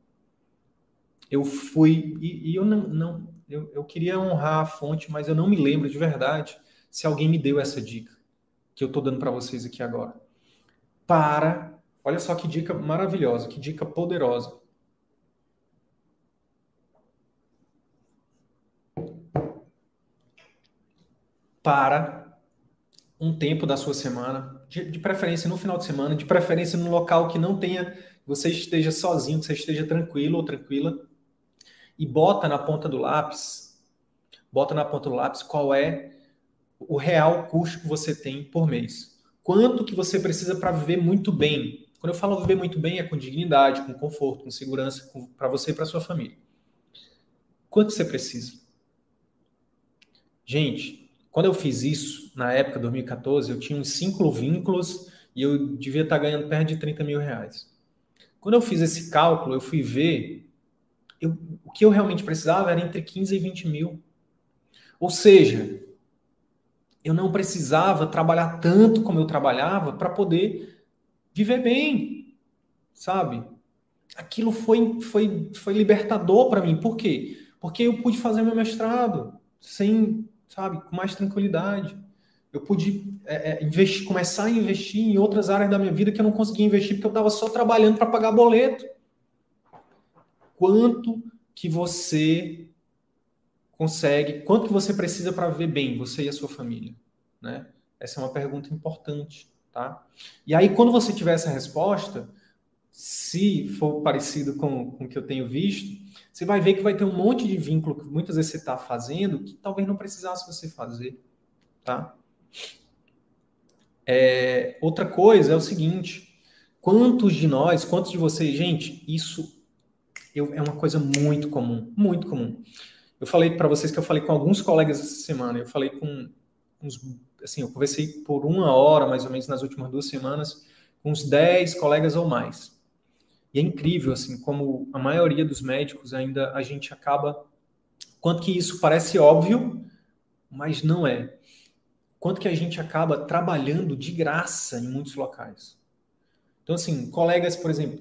Eu fui e, e eu não, não eu, eu queria honrar a fonte, mas eu não me lembro de verdade se alguém me deu essa dica que eu estou dando para vocês aqui agora. Para, olha só que dica maravilhosa, que dica poderosa. Para um tempo da sua semana, de, de, preferência no final de semana, de preferência num local que não tenha, você esteja sozinho, que você esteja tranquilo ou tranquila, e bota na ponta do lápis, bota na ponta do lápis qual é o real custo que você tem por mês. Quanto que você precisa para viver muito bem? Quando eu falo viver muito bem, é com dignidade, com conforto, com segurança, para você e para sua família. Quanto você precisa? Gente, quando eu fiz isso, na época, 2014, eu tinha uns cinco vínculos e eu devia estar ganhando perto de 30 mil reais. Quando eu fiz esse cálculo, eu fui ver, eu, o que eu realmente precisava era entre 15 e 20 mil. Ou seja, eu não precisava trabalhar tanto como eu trabalhava para poder viver bem, sabe? Aquilo foi, foi, foi libertador para mim. Por quê? Porque eu pude fazer meu mestrado sem sabe, com mais tranquilidade. Eu pude é, é, investir, começar a investir em outras áreas da minha vida que eu não conseguia investir porque eu estava só trabalhando para pagar boleto. Quanto que você consegue, quanto que você precisa para viver bem, você e a sua família, né? Essa é uma pergunta importante, tá? E aí, quando você tiver essa resposta, se for parecido com, com o que eu tenho visto, você vai ver que vai ter um monte de vínculo que muitas vezes você está fazendo que talvez não precisasse você fazer, tá? É, outra coisa é o seguinte: quantos de nós, quantos de vocês, gente, isso eu, é uma coisa muito comum, muito comum. Eu falei para vocês que eu falei com alguns colegas essa semana. Eu falei com uns, assim, eu conversei por uma hora mais ou menos nas últimas duas semanas com uns 10 colegas ou mais. E é incrível, assim, como a maioria dos médicos ainda a gente acaba. Quanto que isso parece óbvio, mas não é quanto que a gente acaba trabalhando de graça em muitos locais. Então, assim, colegas, por exemplo,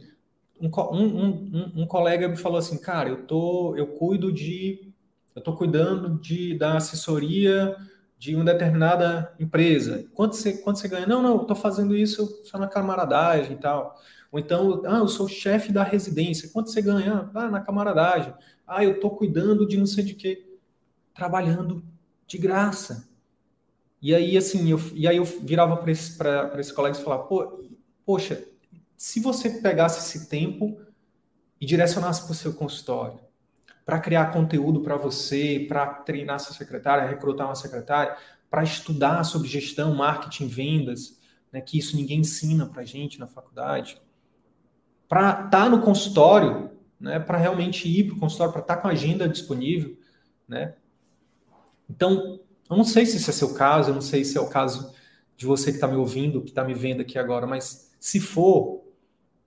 um, um, um, um colega me falou assim, cara, eu tô, eu cuido de, eu tô cuidando de da assessoria de uma determinada empresa. Quanto você, quanto você ganha? Não, não, eu tô fazendo isso só na camaradagem e tal. Ou então, ah, eu sou chefe da residência. Quanto você ganha? Ah, na camaradagem. Ah, eu tô cuidando de não sei de quê. Trabalhando de graça. E aí, assim, eu, e aí eu virava para esse, esse colega e falava, Pô, poxa, se você pegasse esse tempo e direcionasse para o seu consultório, para criar conteúdo para você, para treinar sua secretária, recrutar uma secretária, para estudar sobre gestão, marketing, vendas, né, que isso ninguém ensina para gente na faculdade, para estar tá no consultório, né, para realmente ir para o consultório, para estar tá com a agenda disponível, né? Então, eu não sei se esse é seu caso, eu não sei se é o caso de você que está me ouvindo, que está me vendo aqui agora, mas se for,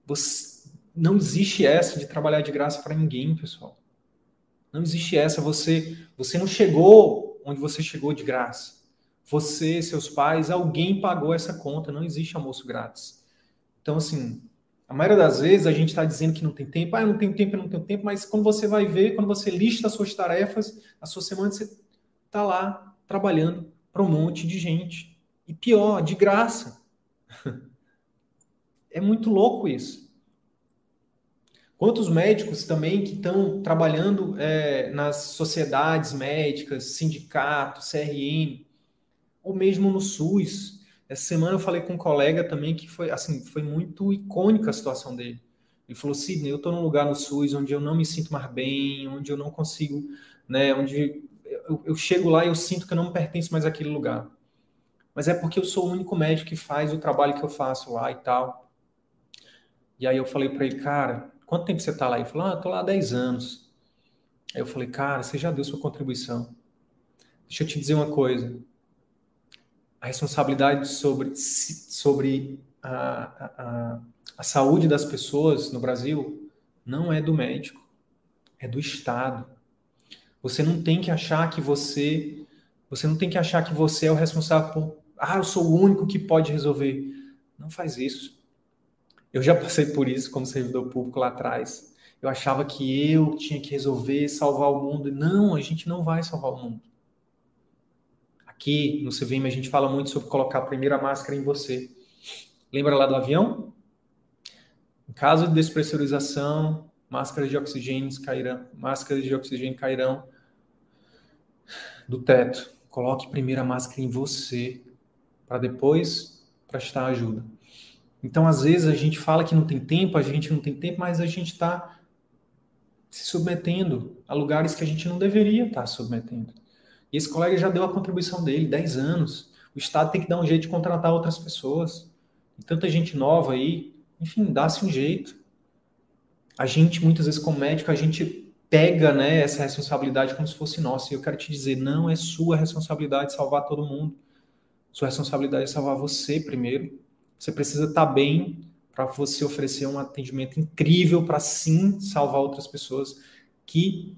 você, não existe essa de trabalhar de graça para ninguém, pessoal. Não existe essa. Você, você não chegou onde você chegou de graça. Você, seus pais, alguém pagou essa conta. Não existe almoço grátis. Então, assim, a maioria das vezes a gente está dizendo que não tem tempo. Ah, eu não tenho tempo, eu não tenho tempo. Mas quando você vai ver, quando você lista as suas tarefas, a sua semana, você está lá trabalhando para um monte de gente. E pior, de graça. É muito louco isso. Quantos médicos também que estão trabalhando é, nas sociedades médicas, sindicato, CRM, ou mesmo no SUS. Essa semana eu falei com um colega também que foi assim, foi muito icônica a situação dele. Ele falou: Sidney, eu estou num lugar no SUS onde eu não me sinto mais bem, onde eu não consigo, né, onde eu, eu chego lá e eu sinto que eu não pertenço mais àquele lugar. Mas é porque eu sou o único médico que faz o trabalho que eu faço lá e tal. E aí eu falei para ele, cara, quanto tempo você está lá? Ele falou, ah, tô lá há 10 anos. Aí eu falei, cara, você já deu sua contribuição. Deixa eu te dizer uma coisa. A responsabilidade sobre, sobre a, a, a saúde das pessoas no Brasil não é do médico, é do Estado. Você não tem que achar que você, você não tem que achar que você é o responsável por, ah, eu sou o único que pode resolver. Não faz isso. Eu já passei por isso como servidor público lá atrás. Eu achava que eu tinha que resolver, salvar o mundo. Não, a gente não vai salvar o mundo. Aqui no CVM a gente fala muito sobre colocar a primeira máscara em você. Lembra lá do avião? Em caso de despressurização, máscaras de oxigênio cairão, máscaras de oxigênio cairão do teto. Coloque primeiro a máscara em você, para depois prestar ajuda. Então, às vezes, a gente fala que não tem tempo, a gente não tem tempo, mas a gente está se submetendo a lugares que a gente não deveria estar tá submetendo. E esse colega já deu a contribuição dele, 10 anos. O Estado tem que dar um jeito de contratar outras pessoas. E tanta gente nova aí, enfim, dá-se um jeito a gente, muitas vezes, como médico, a gente pega né, essa responsabilidade como se fosse nossa. E eu quero te dizer, não é sua responsabilidade salvar todo mundo. Sua responsabilidade é salvar você primeiro. Você precisa estar bem para você oferecer um atendimento incrível para sim salvar outras pessoas que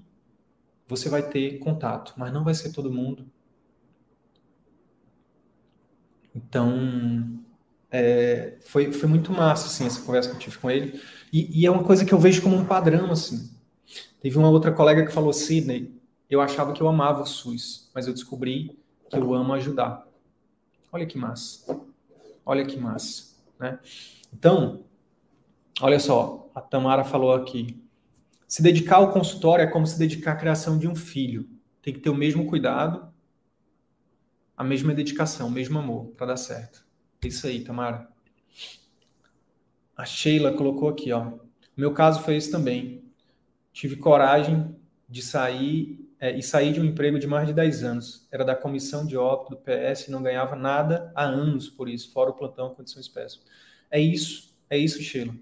você vai ter contato, mas não vai ser todo mundo. Então, é, foi, foi muito massa assim, essa conversa que eu tive com ele. E, e, é uma coisa que eu vejo como um padrão, assim. Teve uma outra colega que falou, Sidney, eu achava que eu amava o SUS, mas eu descobri que eu amo ajudar. Olha que massa. Olha que massa, né? Então, olha só, a Tamara falou aqui. Se dedicar ao consultório é como se dedicar à criação de um filho. Tem que ter o mesmo cuidado, a mesma dedicação, o mesmo amor para dar certo. É isso aí, Tamara. A Sheila colocou aqui, ó. Meu caso foi isso também. Tive coragem de sair é, e sair de um emprego de mais de 10 anos. Era da comissão de óbito do PS e não ganhava nada há anos por isso, fora o plantão condições péssimas. É isso, é isso, Sheila.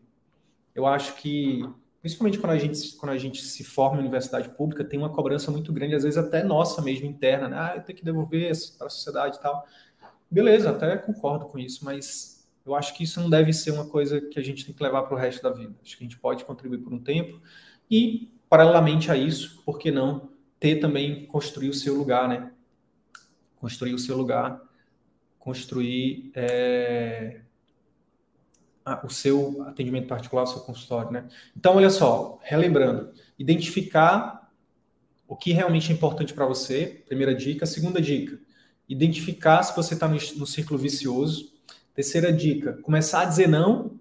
Eu acho que, principalmente quando a gente, quando a gente se forma em universidade pública, tem uma cobrança muito grande, às vezes até nossa mesmo, interna, né? Ah, eu tenho que devolver para a sociedade e tal. Beleza, até concordo com isso, mas eu acho que isso não deve ser uma coisa que a gente tem que levar para o resto da vida. Acho que a gente pode contribuir por um tempo e, paralelamente a isso, por que não ter também, construir o seu lugar, né? Construir o seu lugar, construir é, o seu atendimento particular, o seu consultório, né? Então, olha só, relembrando, identificar o que realmente é importante para você, primeira dica. Segunda dica, identificar se você está no, no círculo vicioso. Terceira dica, começar a dizer não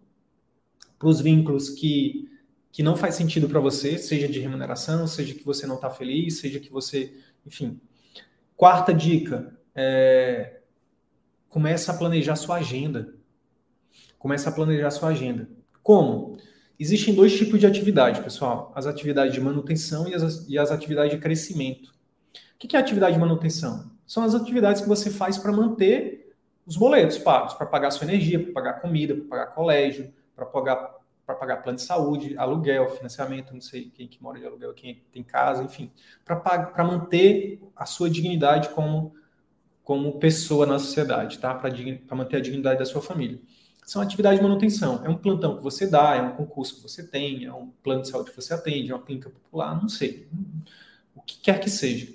para os vínculos que, que não faz sentido para você, seja de remuneração, seja que você não está feliz, seja que você, enfim. Quarta dica, é, começa a planejar sua agenda. Começa a planejar sua agenda. Como? Existem dois tipos de atividade, pessoal: as atividades de manutenção e as, e as atividades de crescimento. O que é atividade de manutenção? São as atividades que você faz para manter os boletos pagos, para pagar sua energia, para pagar comida, para pagar colégio, para pagar, para pagar plano de saúde, aluguel, financiamento, não sei quem que mora de aluguel, quem tem casa, enfim, para manter a sua dignidade como, como pessoa na sociedade, tá? Para manter a dignidade da sua família são atividades de manutenção. É um plantão que você dá, é um concurso que você tem, é um plano de saúde que você atende, é uma clínica popular, não sei. O que quer que seja.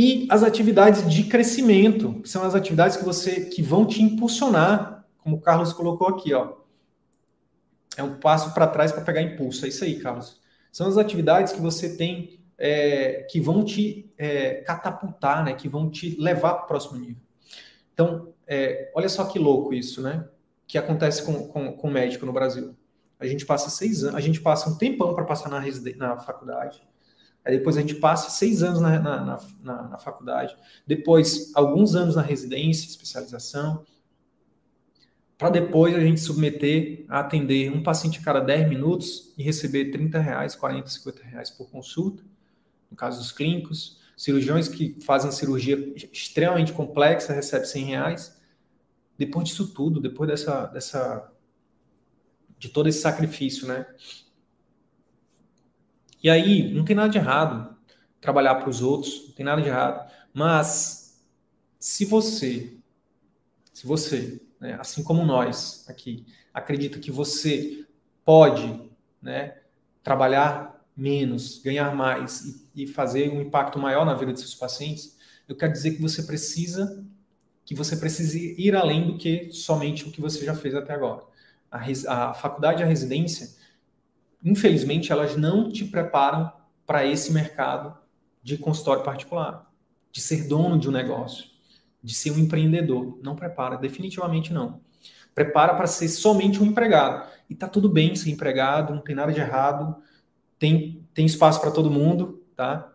E as atividades de crescimento, que são as atividades que você que vão te impulsionar, como o Carlos colocou aqui, ó. É um passo para trás para pegar impulso. É isso aí, Carlos. São as atividades que você tem é, que vão te é, catapultar, né? Que vão te levar para o próximo nível. Então, é, olha só que louco isso, né? Que acontece com, com, com médico no Brasil. A gente passa seis anos, a gente passa um tempão para passar na, na faculdade. Aí depois a gente passa seis anos na, na, na, na faculdade. Depois, alguns anos na residência, especialização. Para depois a gente submeter a atender um paciente a cada 10 minutos e receber 30 reais, 40, 50 reais por consulta, no caso dos clínicos cirurgiões que fazem cirurgia extremamente complexa recebem 100 reais. Depois disso tudo, depois dessa, dessa de todo esse sacrifício, né? E aí, não tem nada de errado trabalhar para os outros, não tem nada de errado. Mas se você, se você, né, assim como nós aqui, acredita que você pode, né, trabalhar menos, ganhar mais e, e fazer um impacto maior na vida de seus pacientes, eu quero dizer que você precisa que você precisa ir além do que somente o que você já fez até agora. A, a faculdade e a residência, infelizmente, elas não te preparam para esse mercado de consultório particular, de ser dono de um negócio, de ser um empreendedor. Não prepara, definitivamente não. Prepara para ser somente um empregado. E tá tudo bem ser empregado, não tem nada de errado tem, tem espaço para todo mundo, tá?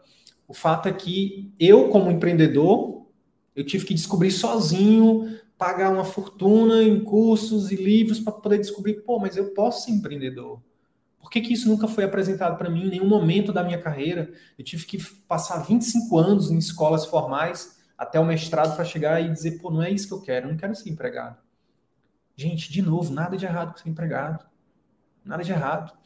O fato é que eu, como empreendedor, eu tive que descobrir sozinho, pagar uma fortuna em cursos e livros para poder descobrir, pô, mas eu posso ser empreendedor. Por que, que isso nunca foi apresentado para mim em nenhum momento da minha carreira? Eu tive que passar 25 anos em escolas formais até o mestrado para chegar e dizer, pô, não é isso que eu quero, eu não quero ser empregado. Gente, de novo, nada de errado com ser empregado. Nada de errado.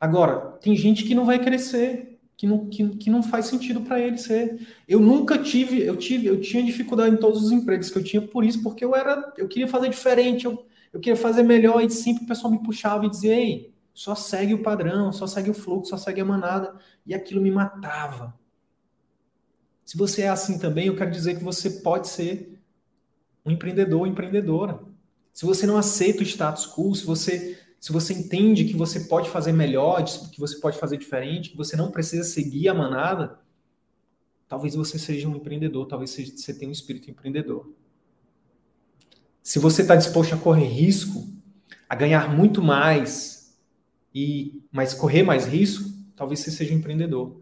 Agora, tem gente que não vai crescer, que não, que, que não faz sentido para ele ser. Eu nunca tive, eu tive, eu tinha dificuldade em todos os empregos que eu tinha por isso, porque eu era, eu queria fazer diferente, eu, eu queria fazer melhor e sempre o pessoal me puxava e dizia, ei, só segue o padrão, só segue o fluxo, só segue a manada, e aquilo me matava. Se você é assim também, eu quero dizer que você pode ser um empreendedor ou empreendedora. Se você não aceita o status quo, se você se você entende que você pode fazer melhor, que você pode fazer diferente, que você não precisa seguir a manada, talvez você seja um empreendedor, talvez você tenha um espírito empreendedor. Se você está disposto a correr risco, a ganhar muito mais, e mas correr mais risco, talvez você seja um empreendedor.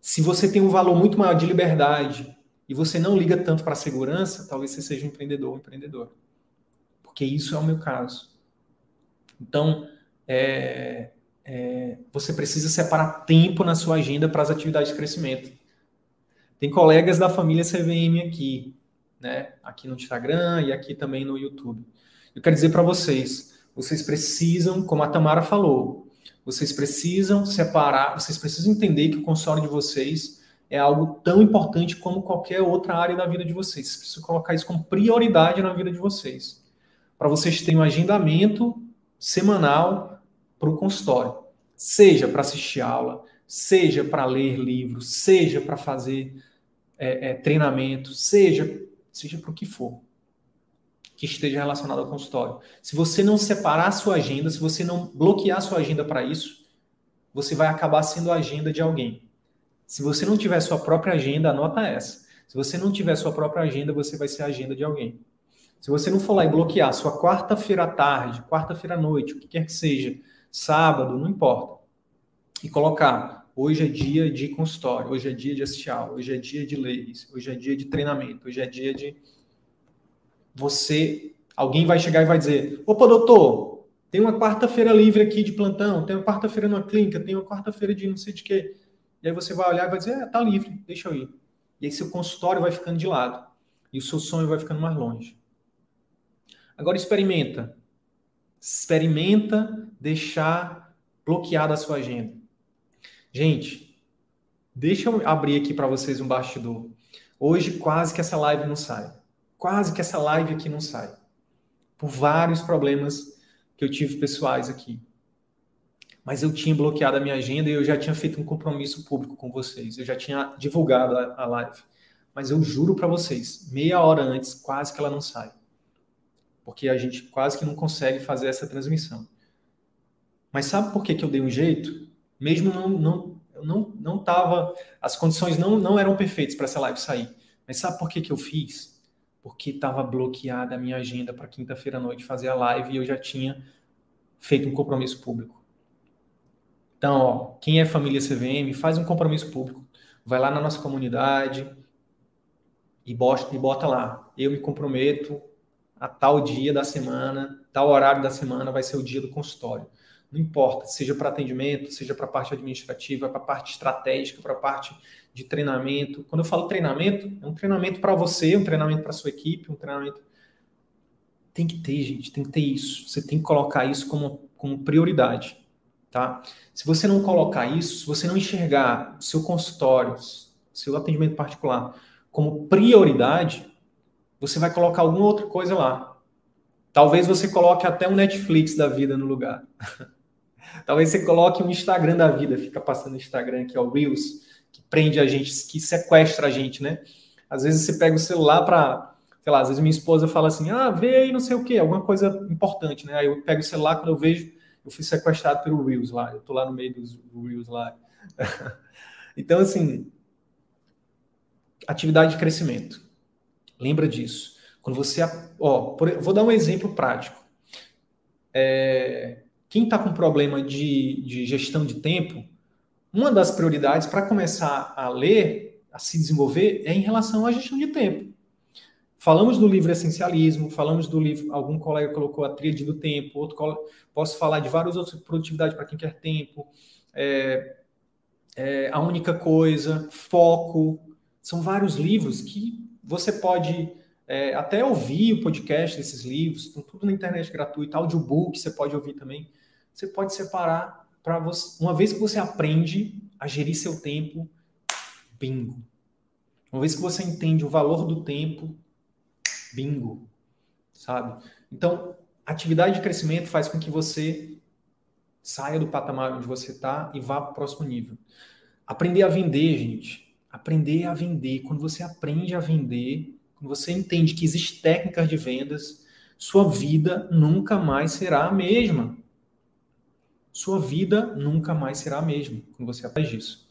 Se você tem um valor muito maior de liberdade e você não liga tanto para a segurança, talvez você seja um empreendedor ou empreendedor. Porque isso é o meu caso. Então, é, é, você precisa separar tempo na sua agenda para as atividades de crescimento. Tem colegas da família CVM aqui, né? Aqui no Instagram e aqui também no YouTube. Eu quero dizer para vocês, vocês precisam, como a Tamara falou, vocês precisam separar, vocês precisam entender que o console de vocês é algo tão importante como qualquer outra área da vida de vocês. Vocês precisam colocar isso como prioridade na vida de vocês. Para vocês terem um agendamento semanal para o consultório. Seja para assistir aula, seja para ler livros, seja para fazer é, é, treinamento, seja, seja para o que for que esteja relacionado ao consultório. Se você não separar a sua agenda, se você não bloquear a sua agenda para isso, você vai acabar sendo a agenda de alguém. Se você não tiver sua própria agenda, anota essa. Se você não tiver sua própria agenda, você vai ser a agenda de alguém. Se você não for lá e bloquear sua quarta-feira à tarde, quarta-feira à noite, o que quer que seja, sábado, não importa, e colocar hoje é dia de consultório, hoje é dia de assistir aula, hoje é dia de leis, hoje é dia de treinamento, hoje é dia de você, alguém vai chegar e vai dizer: opa, doutor, tem uma quarta-feira livre aqui de plantão, tem uma quarta-feira numa clínica, tem uma quarta-feira de não sei de quê. E aí você vai olhar e vai dizer: é, tá livre, deixa eu ir. E aí seu consultório vai ficando de lado e o seu sonho vai ficando mais longe. Agora experimenta. Experimenta deixar bloqueada a sua agenda. Gente, deixa eu abrir aqui para vocês um bastidor. Hoje quase que essa live não sai quase que essa live aqui não sai. Por vários problemas que eu tive pessoais aqui. Mas eu tinha bloqueado a minha agenda e eu já tinha feito um compromisso público com vocês. Eu já tinha divulgado a, live. Mas eu juro para vocês, meia hora antes, quase que ela não sai. Porque a gente quase que não consegue fazer essa transmissão. Mas sabe por que, que eu dei um jeito? Mesmo não não não não tava, as condições não não eram perfeitas para essa live sair. Mas sabe por que, que eu fiz? Porque estava bloqueada a minha agenda para quinta-feira à noite fazer a live e eu já tinha feito um compromisso público. Então, ó, quem é família CVM, faz um compromisso público. Vai lá na nossa comunidade e bota, e bota lá. Eu me comprometo a tal dia da semana, tal horário da semana vai ser o dia do consultório. Não importa, seja para atendimento, seja para a parte administrativa, para a parte estratégica, para a parte de treinamento. Quando eu falo treinamento, é um treinamento para você, um treinamento para sua equipe, um treinamento. Tem que ter, gente, tem que ter isso. Você tem que colocar isso como, como prioridade. Tá? Se você não colocar isso, se você não enxergar seu consultório, seu atendimento particular como prioridade, você vai colocar alguma outra coisa lá. Talvez você coloque até um Netflix da vida no lugar. Talvez você coloque um Instagram da vida, fica passando Instagram aqui, ó, Reels que prende a gente, que sequestra a gente, né? Às vezes você pega o celular para, sei lá, às vezes minha esposa fala assim, ah, vê aí não sei o quê, alguma coisa importante, né? Aí eu pego o celular, quando eu vejo, eu fui sequestrado pelo Reels lá, eu tô lá no meio dos Reels lá. então, assim, atividade de crescimento. Lembra disso. Quando você, ó, por, vou dar um exemplo prático. É, quem está com problema de, de gestão de tempo, uma das prioridades para começar a ler, a se desenvolver, é em relação à gestão de tempo. Falamos do livro Essencialismo, falamos do livro, algum colega colocou a tríade do tempo, outro posso falar de vários outros, produtividade para quem quer tempo, é, é, a única coisa, foco, são vários livros que você pode é, até ouvir o podcast desses livros, estão tudo na internet gratuito, audiobook você pode ouvir também, você pode separar para você, uma vez que você aprende a gerir seu tempo, bingo. Uma vez que você entende o valor do tempo, bingo, sabe? Então, atividade de crescimento faz com que você saia do patamar onde você está e vá para o próximo nível. Aprender a vender, gente. Aprender a vender. Quando você aprende a vender, quando você entende que existem técnicas de vendas, sua vida nunca mais será a mesma sua vida nunca mais será a mesma quando você aprende isso.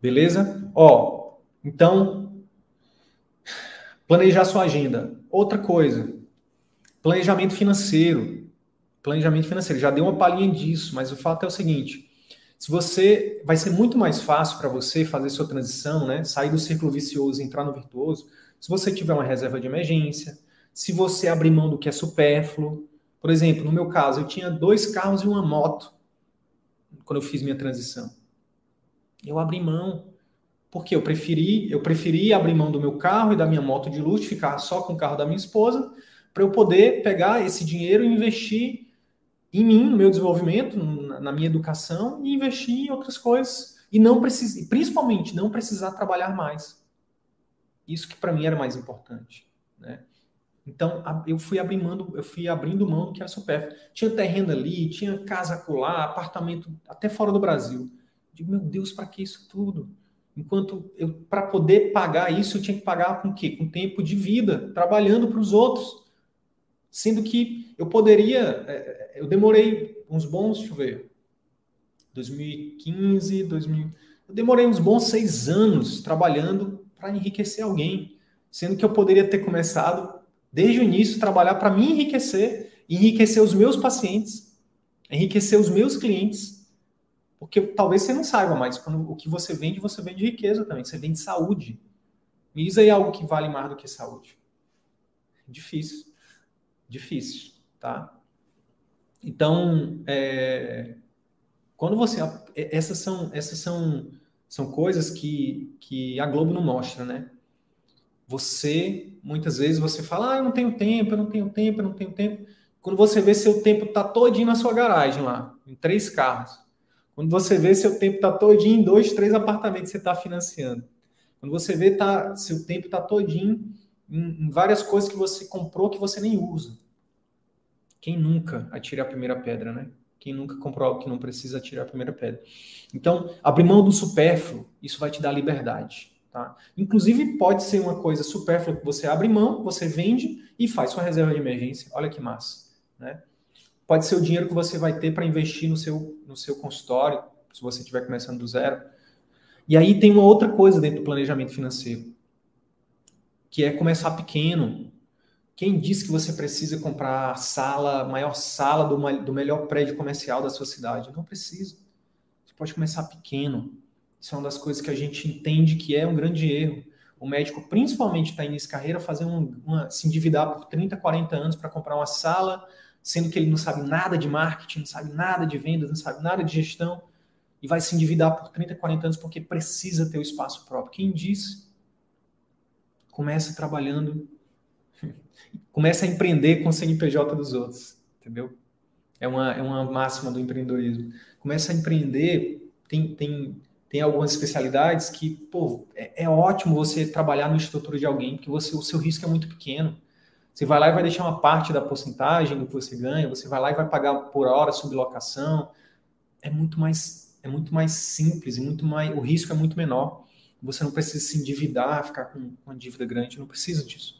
Beleza? Ó, então, planejar sua agenda. Outra coisa, planejamento financeiro. Planejamento financeiro. Já dei uma palhinha disso, mas o fato é o seguinte: se você vai ser muito mais fácil para você fazer sua transição, né? Sair do círculo vicioso e entrar no virtuoso, se você tiver uma reserva de emergência, se você abrir mão do que é supérfluo. Por exemplo, no meu caso, eu tinha dois carros e uma moto quando eu fiz minha transição. Eu abri mão. Porque eu preferi, eu preferi abrir mão do meu carro e da minha moto de luxo, ficar só com o carro da minha esposa, para eu poder pegar esse dinheiro e investir em mim, no meu desenvolvimento, na minha educação e investir em outras coisas e não precisar, principalmente não precisar trabalhar mais. Isso que para mim era mais importante, né? Então eu fui abrindo eu fui abrindo mão do que era supérfluo. Tinha terreno ali, tinha casa lá, apartamento até fora do Brasil. Digo, meu Deus, para que isso tudo? Enquanto eu, para poder pagar isso, eu tinha que pagar com o quê? Com tempo de vida, trabalhando para os outros. Sendo que eu poderia, é, é, eu demorei uns bons, deixa eu ver, 2015, 2000, eu demorei uns bons seis anos trabalhando para enriquecer alguém, sendo que eu poderia ter começado desde o início trabalhar para me enriquecer, enriquecer os meus pacientes, enriquecer os meus clientes porque talvez você não saiba, mas quando o que você vende, você vende riqueza também. Você vende saúde. Me diz aí algo que vale mais do que saúde. Difícil. Difícil, tá? Então, é, quando você. Essas são, essas são, são coisas que, que a Globo não mostra, né? Você, muitas vezes, você fala, ah, eu não tenho tempo, eu não tenho tempo, eu não tenho tempo. Quando você vê seu tempo tá todinho na sua garagem lá, em três carros. Quando você vê seu tempo está todinho em dois, três apartamentos que você está financiando. Quando você vê tá, seu tempo está todinho em, em várias coisas que você comprou que você nem usa. Quem nunca atira a primeira pedra, né? Quem nunca comprou algo que não precisa atirar a primeira pedra. Então, abrir mão do supérfluo, isso vai te dar liberdade. Tá? Inclusive, pode ser uma coisa supérflua que você abre mão, você vende e faz sua reserva de emergência. Olha que massa. Né? Pode ser o dinheiro que você vai ter para investir no seu, no seu consultório, se você estiver começando do zero. E aí tem uma outra coisa dentro do planejamento financeiro, que é começar pequeno. Quem disse que você precisa comprar a sala, maior sala do, do melhor prédio comercial da sua cidade? Não precisa. Você pode começar pequeno. Isso é uma das coisas que a gente entende que é um grande erro. O médico, principalmente, está início de carreira, fazer um, uma, se endividar por 30, 40 anos para comprar uma sala sendo que ele não sabe nada de marketing, não sabe nada de vendas, não sabe nada de gestão, e vai se endividar por 30, 40 anos porque precisa ter o espaço próprio. Quem disse? Começa trabalhando, começa a empreender com o CNPJ dos outros, entendeu? É uma, é uma máxima do empreendedorismo. Começa a empreender, tem, tem, tem algumas especialidades que, pô, é, é ótimo você trabalhar na estrutura de alguém, porque você, o seu risco é muito pequeno você vai lá e vai deixar uma parte da porcentagem do que você ganha, você vai lá e vai pagar por hora sublocação. É muito mais é muito mais simples e muito mais o risco é muito menor. Você não precisa se endividar, ficar com uma dívida grande, não precisa disso.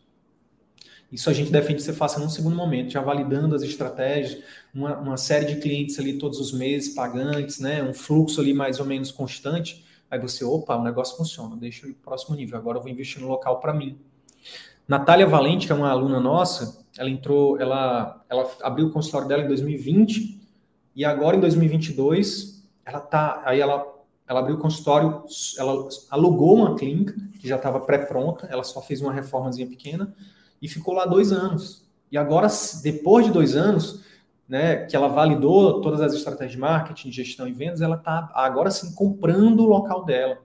Isso a gente defende que você faça num segundo momento, já validando as estratégias, uma, uma série de clientes ali todos os meses, pagantes, né? um fluxo ali mais ou menos constante. Aí você, opa, o negócio funciona, deixa o próximo nível, agora eu vou investir no local para mim. Natália Valente, que é uma aluna nossa, ela entrou, ela, ela abriu o consultório dela em 2020 e agora em 2022 ela tá, aí ela, ela abriu o consultório, ela alugou uma clínica que já estava pré-pronta, ela só fez uma reformazinha pequena e ficou lá dois anos. E agora, depois de dois anos, né, que ela validou todas as estratégias de marketing, gestão e vendas, ela está agora sim comprando o local dela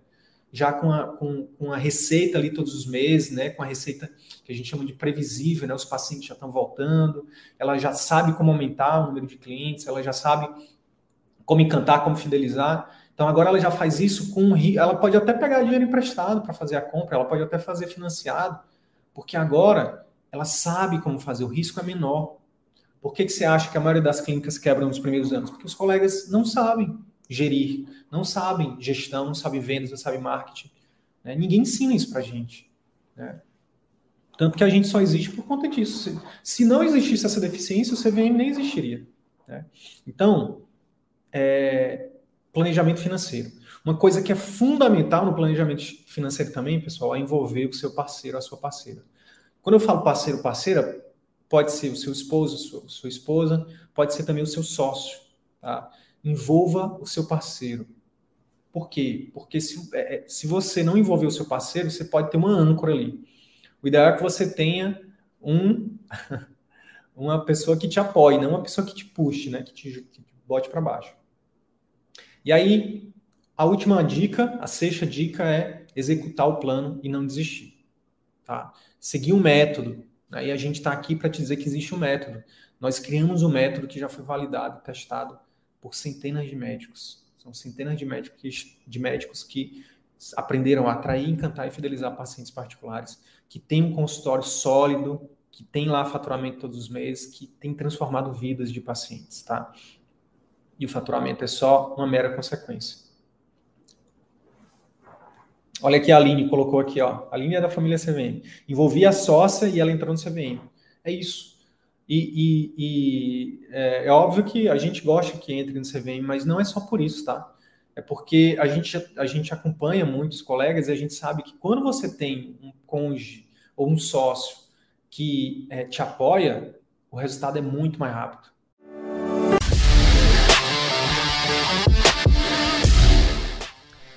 já com a, com, com a receita ali todos os meses, né? Com a receita que a gente chama de previsível, né? Os pacientes já estão voltando, ela já sabe como aumentar o número de clientes, ela já sabe como encantar, como fidelizar. Então agora ela já faz isso com ela pode até pegar dinheiro emprestado para fazer a compra, ela pode até fazer financiado, porque agora ela sabe como fazer, o risco é menor. Por que, que você acha que a maioria das clínicas quebram nos primeiros anos? Porque os colegas não sabem gerir, não sabem gestão, não sabem vendas, não sabem marketing. Né? Ninguém ensina isso para a gente. Né? Tanto que a gente só existe por conta disso. Se, se não existisse essa deficiência, o CVM nem existiria. Né? Então, é, planejamento financeiro. Uma coisa que é fundamental no planejamento financeiro também, pessoal, é envolver o seu parceiro, a sua parceira. Quando eu falo parceiro, parceira, pode ser o seu esposo, sua, sua esposa, pode ser também o seu sócio. Tá? Envolva o seu parceiro. Por quê? Porque se, é, é se você não envolver o seu parceiro, você pode ter uma âncora ali. O ideal é que você tenha um uma pessoa que te apoie, não uma pessoa que te puxe, né? Que te, que te bote para baixo. E aí, a última dica, a sexta dica é executar o plano e não desistir. Tá? Seguir um método. Né? E a gente está aqui para te dizer que existe um método. Nós criamos um método que já foi validado, testado por centenas de médicos. São centenas de médicos que, de médicos que aprenderam a atrair, encantar e fidelizar pacientes particulares, que têm um consultório sólido, que tem lá faturamento todos os meses, que tem transformado vidas de pacientes, tá? E o faturamento é só uma mera consequência. Olha aqui a Aline colocou aqui, ó. A Aline é da família CVM. Envolvi a sócia e ela entrou no CVM. É isso. E, e, e é, é, óbvio que a gente gosta que entre no CVM, mas não é só por isso, tá? É porque a gente, a gente acompanha muitos colegas e a gente sabe que quando você tem um cônjuge ou um sócio que é, te apoia, o resultado é muito mais rápido.